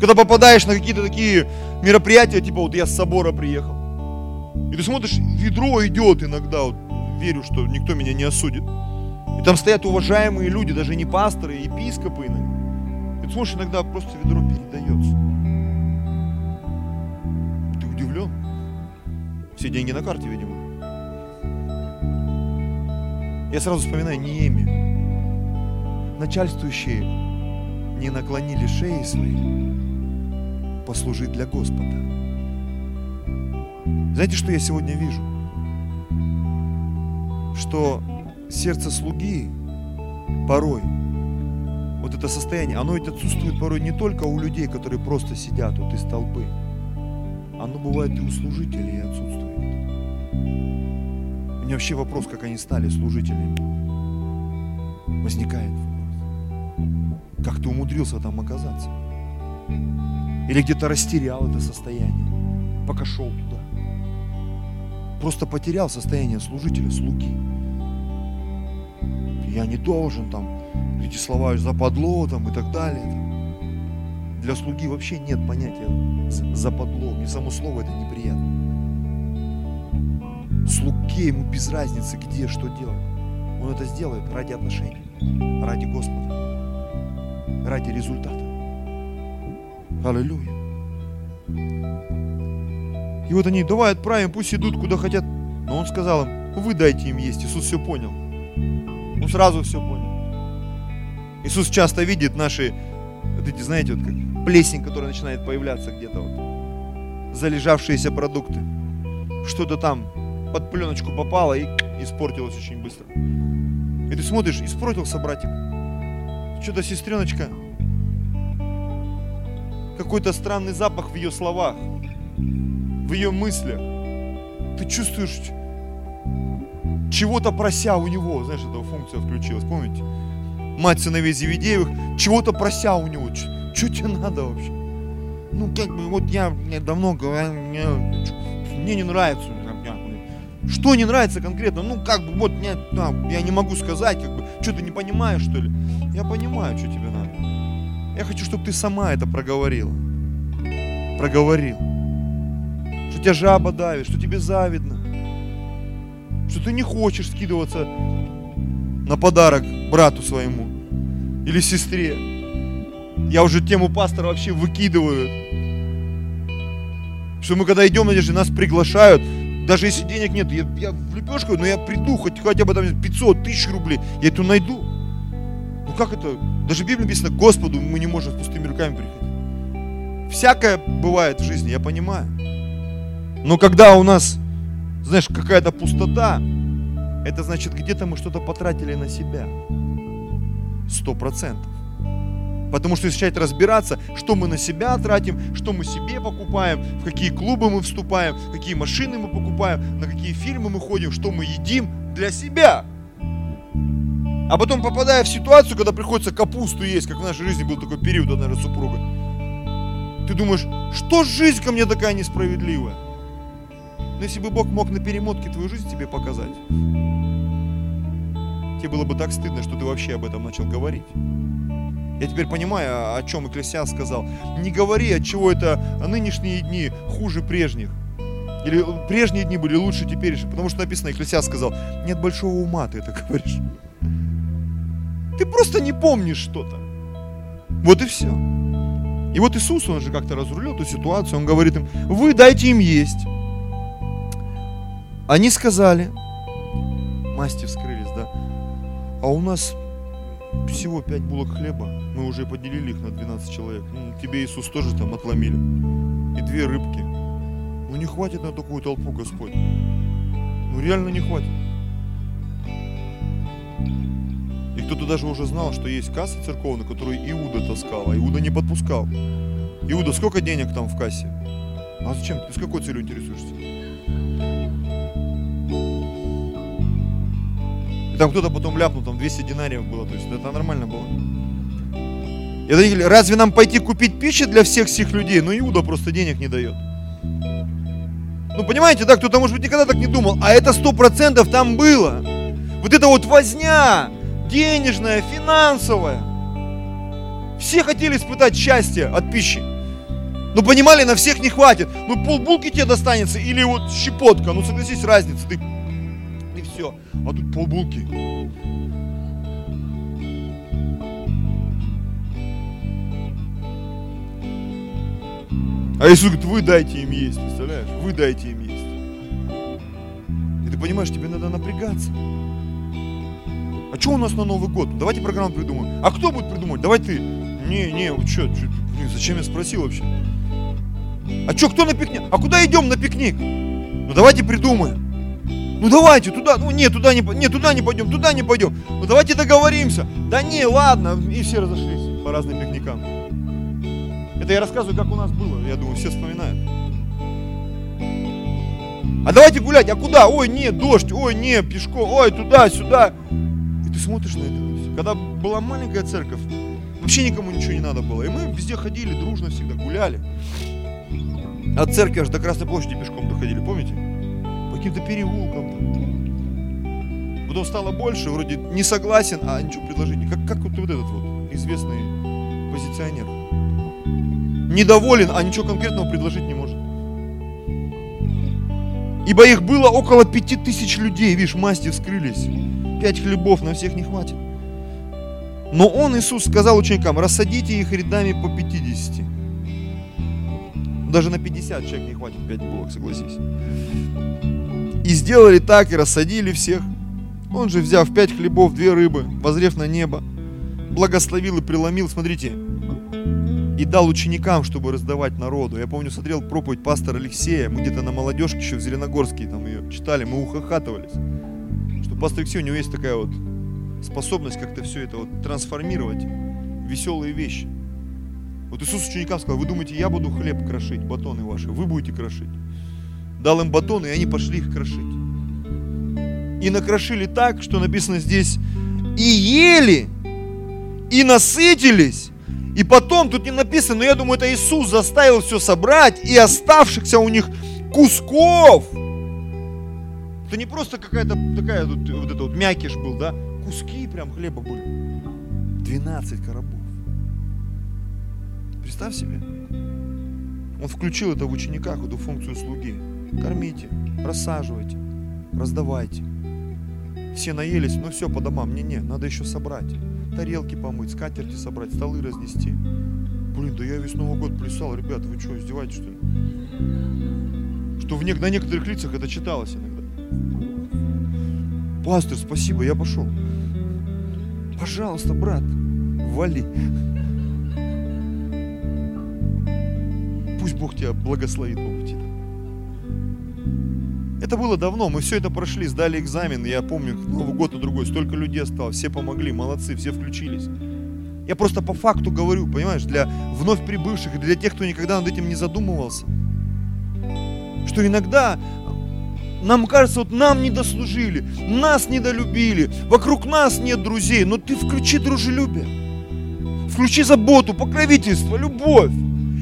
Когда попадаешь на какие-то такие мероприятия, типа вот я с собора приехал, и ты смотришь, ведро идет иногда, вот, верю, что никто меня не осудит. И там стоят уважаемые люди, даже не пасторы, епископы иногда. И ты смотришь, иногда просто ведро передается. Ты удивлен? Все деньги на карте, видимо. Я сразу вспоминаю Нееми. Начальствующие не наклонили шеи свои послужить для Господа. Знаете, что я сегодня вижу? Что сердце слуги порой, вот это состояние, оно ведь отсутствует порой не только у людей, которые просто сидят вот из толпы. Оно бывает и у служителей отсутствует. У меня вообще вопрос, как они стали служителями. Возникает вопрос. Как ты умудрился там оказаться? Или где-то растерял это состояние, пока шел туда. Просто потерял состояние служителя, слуги. Я не должен там эти слова западло там и так далее. Для слуги вообще нет понятия западло. И само слово это неприятно. Слуге ему без разницы, где, что делать. Он это сделает ради отношений, ради Господа, ради результата. Аллилуйя. И вот они, давай отправим, пусть идут куда хотят. Но он сказал им, вы дайте им есть. Иисус все понял. Он сразу все понял. Иисус часто видит наши, вот эти, знаете, вот как плесень, которая начинает появляться где-то вот. Залежавшиеся продукты. Что-то там под пленочку попало и испортилось очень быстро. И ты смотришь, испортился братик. Что-то сестреночка какой-то странный запах в ее словах, в ее мыслях. Ты чувствуешь чего-то прося у него, знаешь, эта функция включилась, помните? Мать сыновей Зеведеевых, чего-то прося у него, что тебе надо вообще? Ну, как бы, вот я, я давно говорю, мне, мне не нравится. Что не нравится конкретно? Ну, как бы, вот, нет, да, я не могу сказать, как бы, что ты не понимаешь, что ли? Я понимаю, что тебе надо. Я хочу, чтобы ты сама это проговорила. Проговорил. Что тебя жаба давит, что тебе завидно. Что ты не хочешь скидываться на подарок брату своему или сестре. Я уже тему пастора вообще выкидываю. Что мы когда идем, Надежда, нас приглашают, даже если денег нет, я, я в лепешку, но я приду, хоть, хотя бы там 500 тысяч рублей, я эту найду. Ну как это? Даже в Библии написано, Господу мы не можем с пустыми руками приходить. Всякое бывает в жизни, я понимаю. Но когда у нас, знаешь, какая-то пустота, это значит, где-то мы что-то потратили на себя. Сто процентов. Потому что если начать разбираться, что мы на себя тратим, что мы себе покупаем, в какие клубы мы вступаем, какие машины мы покупаем, на какие фильмы мы ходим, что мы едим для себя. А потом попадая в ситуацию, когда приходится капусту есть, как в нашей жизни был такой период, наверное, супруга, ты думаешь, что жизнь ко мне такая несправедливая? Но если бы Бог мог на перемотке твою жизнь тебе показать, тебе было бы так стыдно, что ты вообще об этом начал говорить. Я теперь понимаю, о чем Экклесиас сказал. Не говори, от чего это нынешние дни хуже прежних. Или прежние дни были лучше теперешних. Потому что написано, Экклесиас сказал, нет большого ума, ты это говоришь. Ты просто не помнишь что-то. Вот и все. И вот Иисус, он же как-то разрулил эту ситуацию, он говорит им, вы дайте им есть. Они сказали, масти вскрылись, да, а у нас всего пять булок хлеба, мы уже поделили их на 12 человек. Ну, тебе Иисус тоже там отломили. И две рыбки. Ну не хватит на такую толпу, Господь. Ну реально не хватит. И кто-то даже уже знал, что есть касса церковная, которую Иуда таскал, а Иуда не подпускал. Иуда, сколько денег там в кассе? А зачем? Ты с какой целью интересуешься? И там кто-то потом ляпнул, там 200 динариев было, то есть это нормально было. И они разве нам пойти купить пищу для всех всех людей? Ну Иуда просто денег не дает. Ну понимаете, да, кто-то может быть никогда так не думал, а это сто процентов там было. Вот это вот возня, денежная, финансовая. Все хотели испытать счастье от пищи. Но понимали, на всех не хватит. Ну полбулки тебе достанется или вот щепотка. Ну согласись, разница. Ты все. А тут полбулки. А Иисус говорит, вы дайте им есть, представляешь? Вы дайте им есть. И ты понимаешь, тебе надо напрягаться. А что у нас на Новый год? Давайте программу придумаем. А кто будет придумать? Давай ты. Не, не, что, блин, зачем я спросил вообще? А что, кто на пикник? А куда идем на пикник? Ну давайте придумаем. Ну давайте туда, ну нет, туда не, нет, туда не пойдем, туда не пойдем. Ну давайте договоримся. Да не, ладно, и все разошлись по разным пикникам. Это я рассказываю, как у нас было, я думаю, все вспоминают. А давайте гулять, а куда? Ой, нет, дождь, ой, нет, пешком, ой, туда, сюда. И ты смотришь на это. Когда была маленькая церковь, вообще никому ничего не надо было. И мы везде ходили, дружно всегда, гуляли. От церкви аж до Красной площади пешком доходили, помните? Каким-то переулкам. Потом стало больше, вроде не согласен, а ничего предложить. Как, как вот, вот этот вот известный позиционер. Недоволен, а ничего конкретного предложить не может. Ибо их было около пяти тысяч людей, видишь, масти вскрылись. Пять хлебов на всех не хватит. Но он, Иисус, сказал ученикам, рассадите их рядами по 50. Даже на 50 человек не хватит 5 булок, согласись. И сделали так, и рассадили всех. Он же, взяв пять хлебов, две рыбы, возрев на небо, благословил и преломил, смотрите, и дал ученикам, чтобы раздавать народу. Я помню, смотрел проповедь пастора Алексея, мы где-то на молодежке еще в Зеленогорске там ее читали, мы ухахатывались. Что пастор Алексей, у него есть такая вот способность как-то все это вот трансформировать веселые вещи. Вот Иисус ученикам сказал, вы думаете, я буду хлеб крошить, батоны ваши, вы будете крошить. Дал им батоны, и они пошли их крошить и накрошили так, что написано здесь, и ели, и насытились. И потом, тут не написано, но я думаю, это Иисус заставил все собрать, и оставшихся у них кусков. Это не просто какая-то такая вот, вот это вот мякиш был, да? Куски прям хлеба были. 12 коробов. Представь себе. Он включил это в учениках, эту функцию слуги. Кормите, рассаживайте, раздавайте. Все наелись, ну все, по домам. Не-не, надо еще собрать. Тарелки помыть, скатерти собрать, столы разнести. Блин, да я весь Новый год плясал. Ребята, вы что, издеваетесь, что ли? Что в не... на некоторых лицах это читалось иногда. Пастор, спасибо, я пошел. Пожалуйста, брат, вали. Пусть Бог тебя благословит. Это было давно, мы все это прошли, сдали экзамен, я помню, Новый год и другой, столько людей осталось, все помогли, молодцы, все включились. Я просто по факту говорю, понимаешь, для вновь прибывших и для тех, кто никогда над этим не задумывался, что иногда нам кажется, вот нам не дослужили, нас недолюбили, вокруг нас нет друзей. Но ты включи дружелюбие, включи заботу, покровительство, любовь.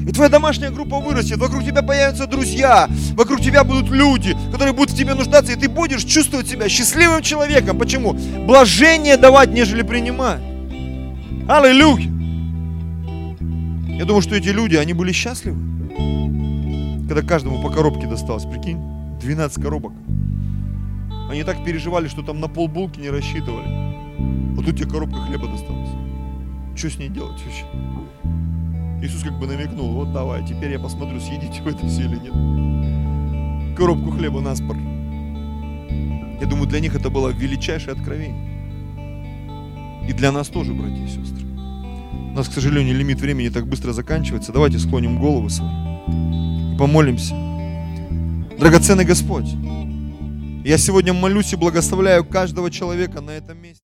И твоя домашняя группа вырастет, вокруг тебя появятся друзья, вокруг тебя будут люди, которые будут в тебе нуждаться, и ты будешь чувствовать себя счастливым человеком. Почему? Блажение давать, нежели принимать. Аллилуйя! Я думаю, что эти люди, они были счастливы, когда каждому по коробке досталось, прикинь, 12 коробок. Они так переживали, что там на полбулки не рассчитывали. Вот тут тебе коробка хлеба досталась. Что с ней делать вообще? Иисус как бы намекнул, вот давай, теперь я посмотрю, съедите вы это все или нет. Коробку хлеба на спор. Я думаю, для них это было величайшее откровение. И для нас тоже, братья и сестры. У нас, к сожалению, лимит времени так быстро заканчивается. Давайте склоним головы свои помолимся. Драгоценный Господь, я сегодня молюсь и благословляю каждого человека на этом месте.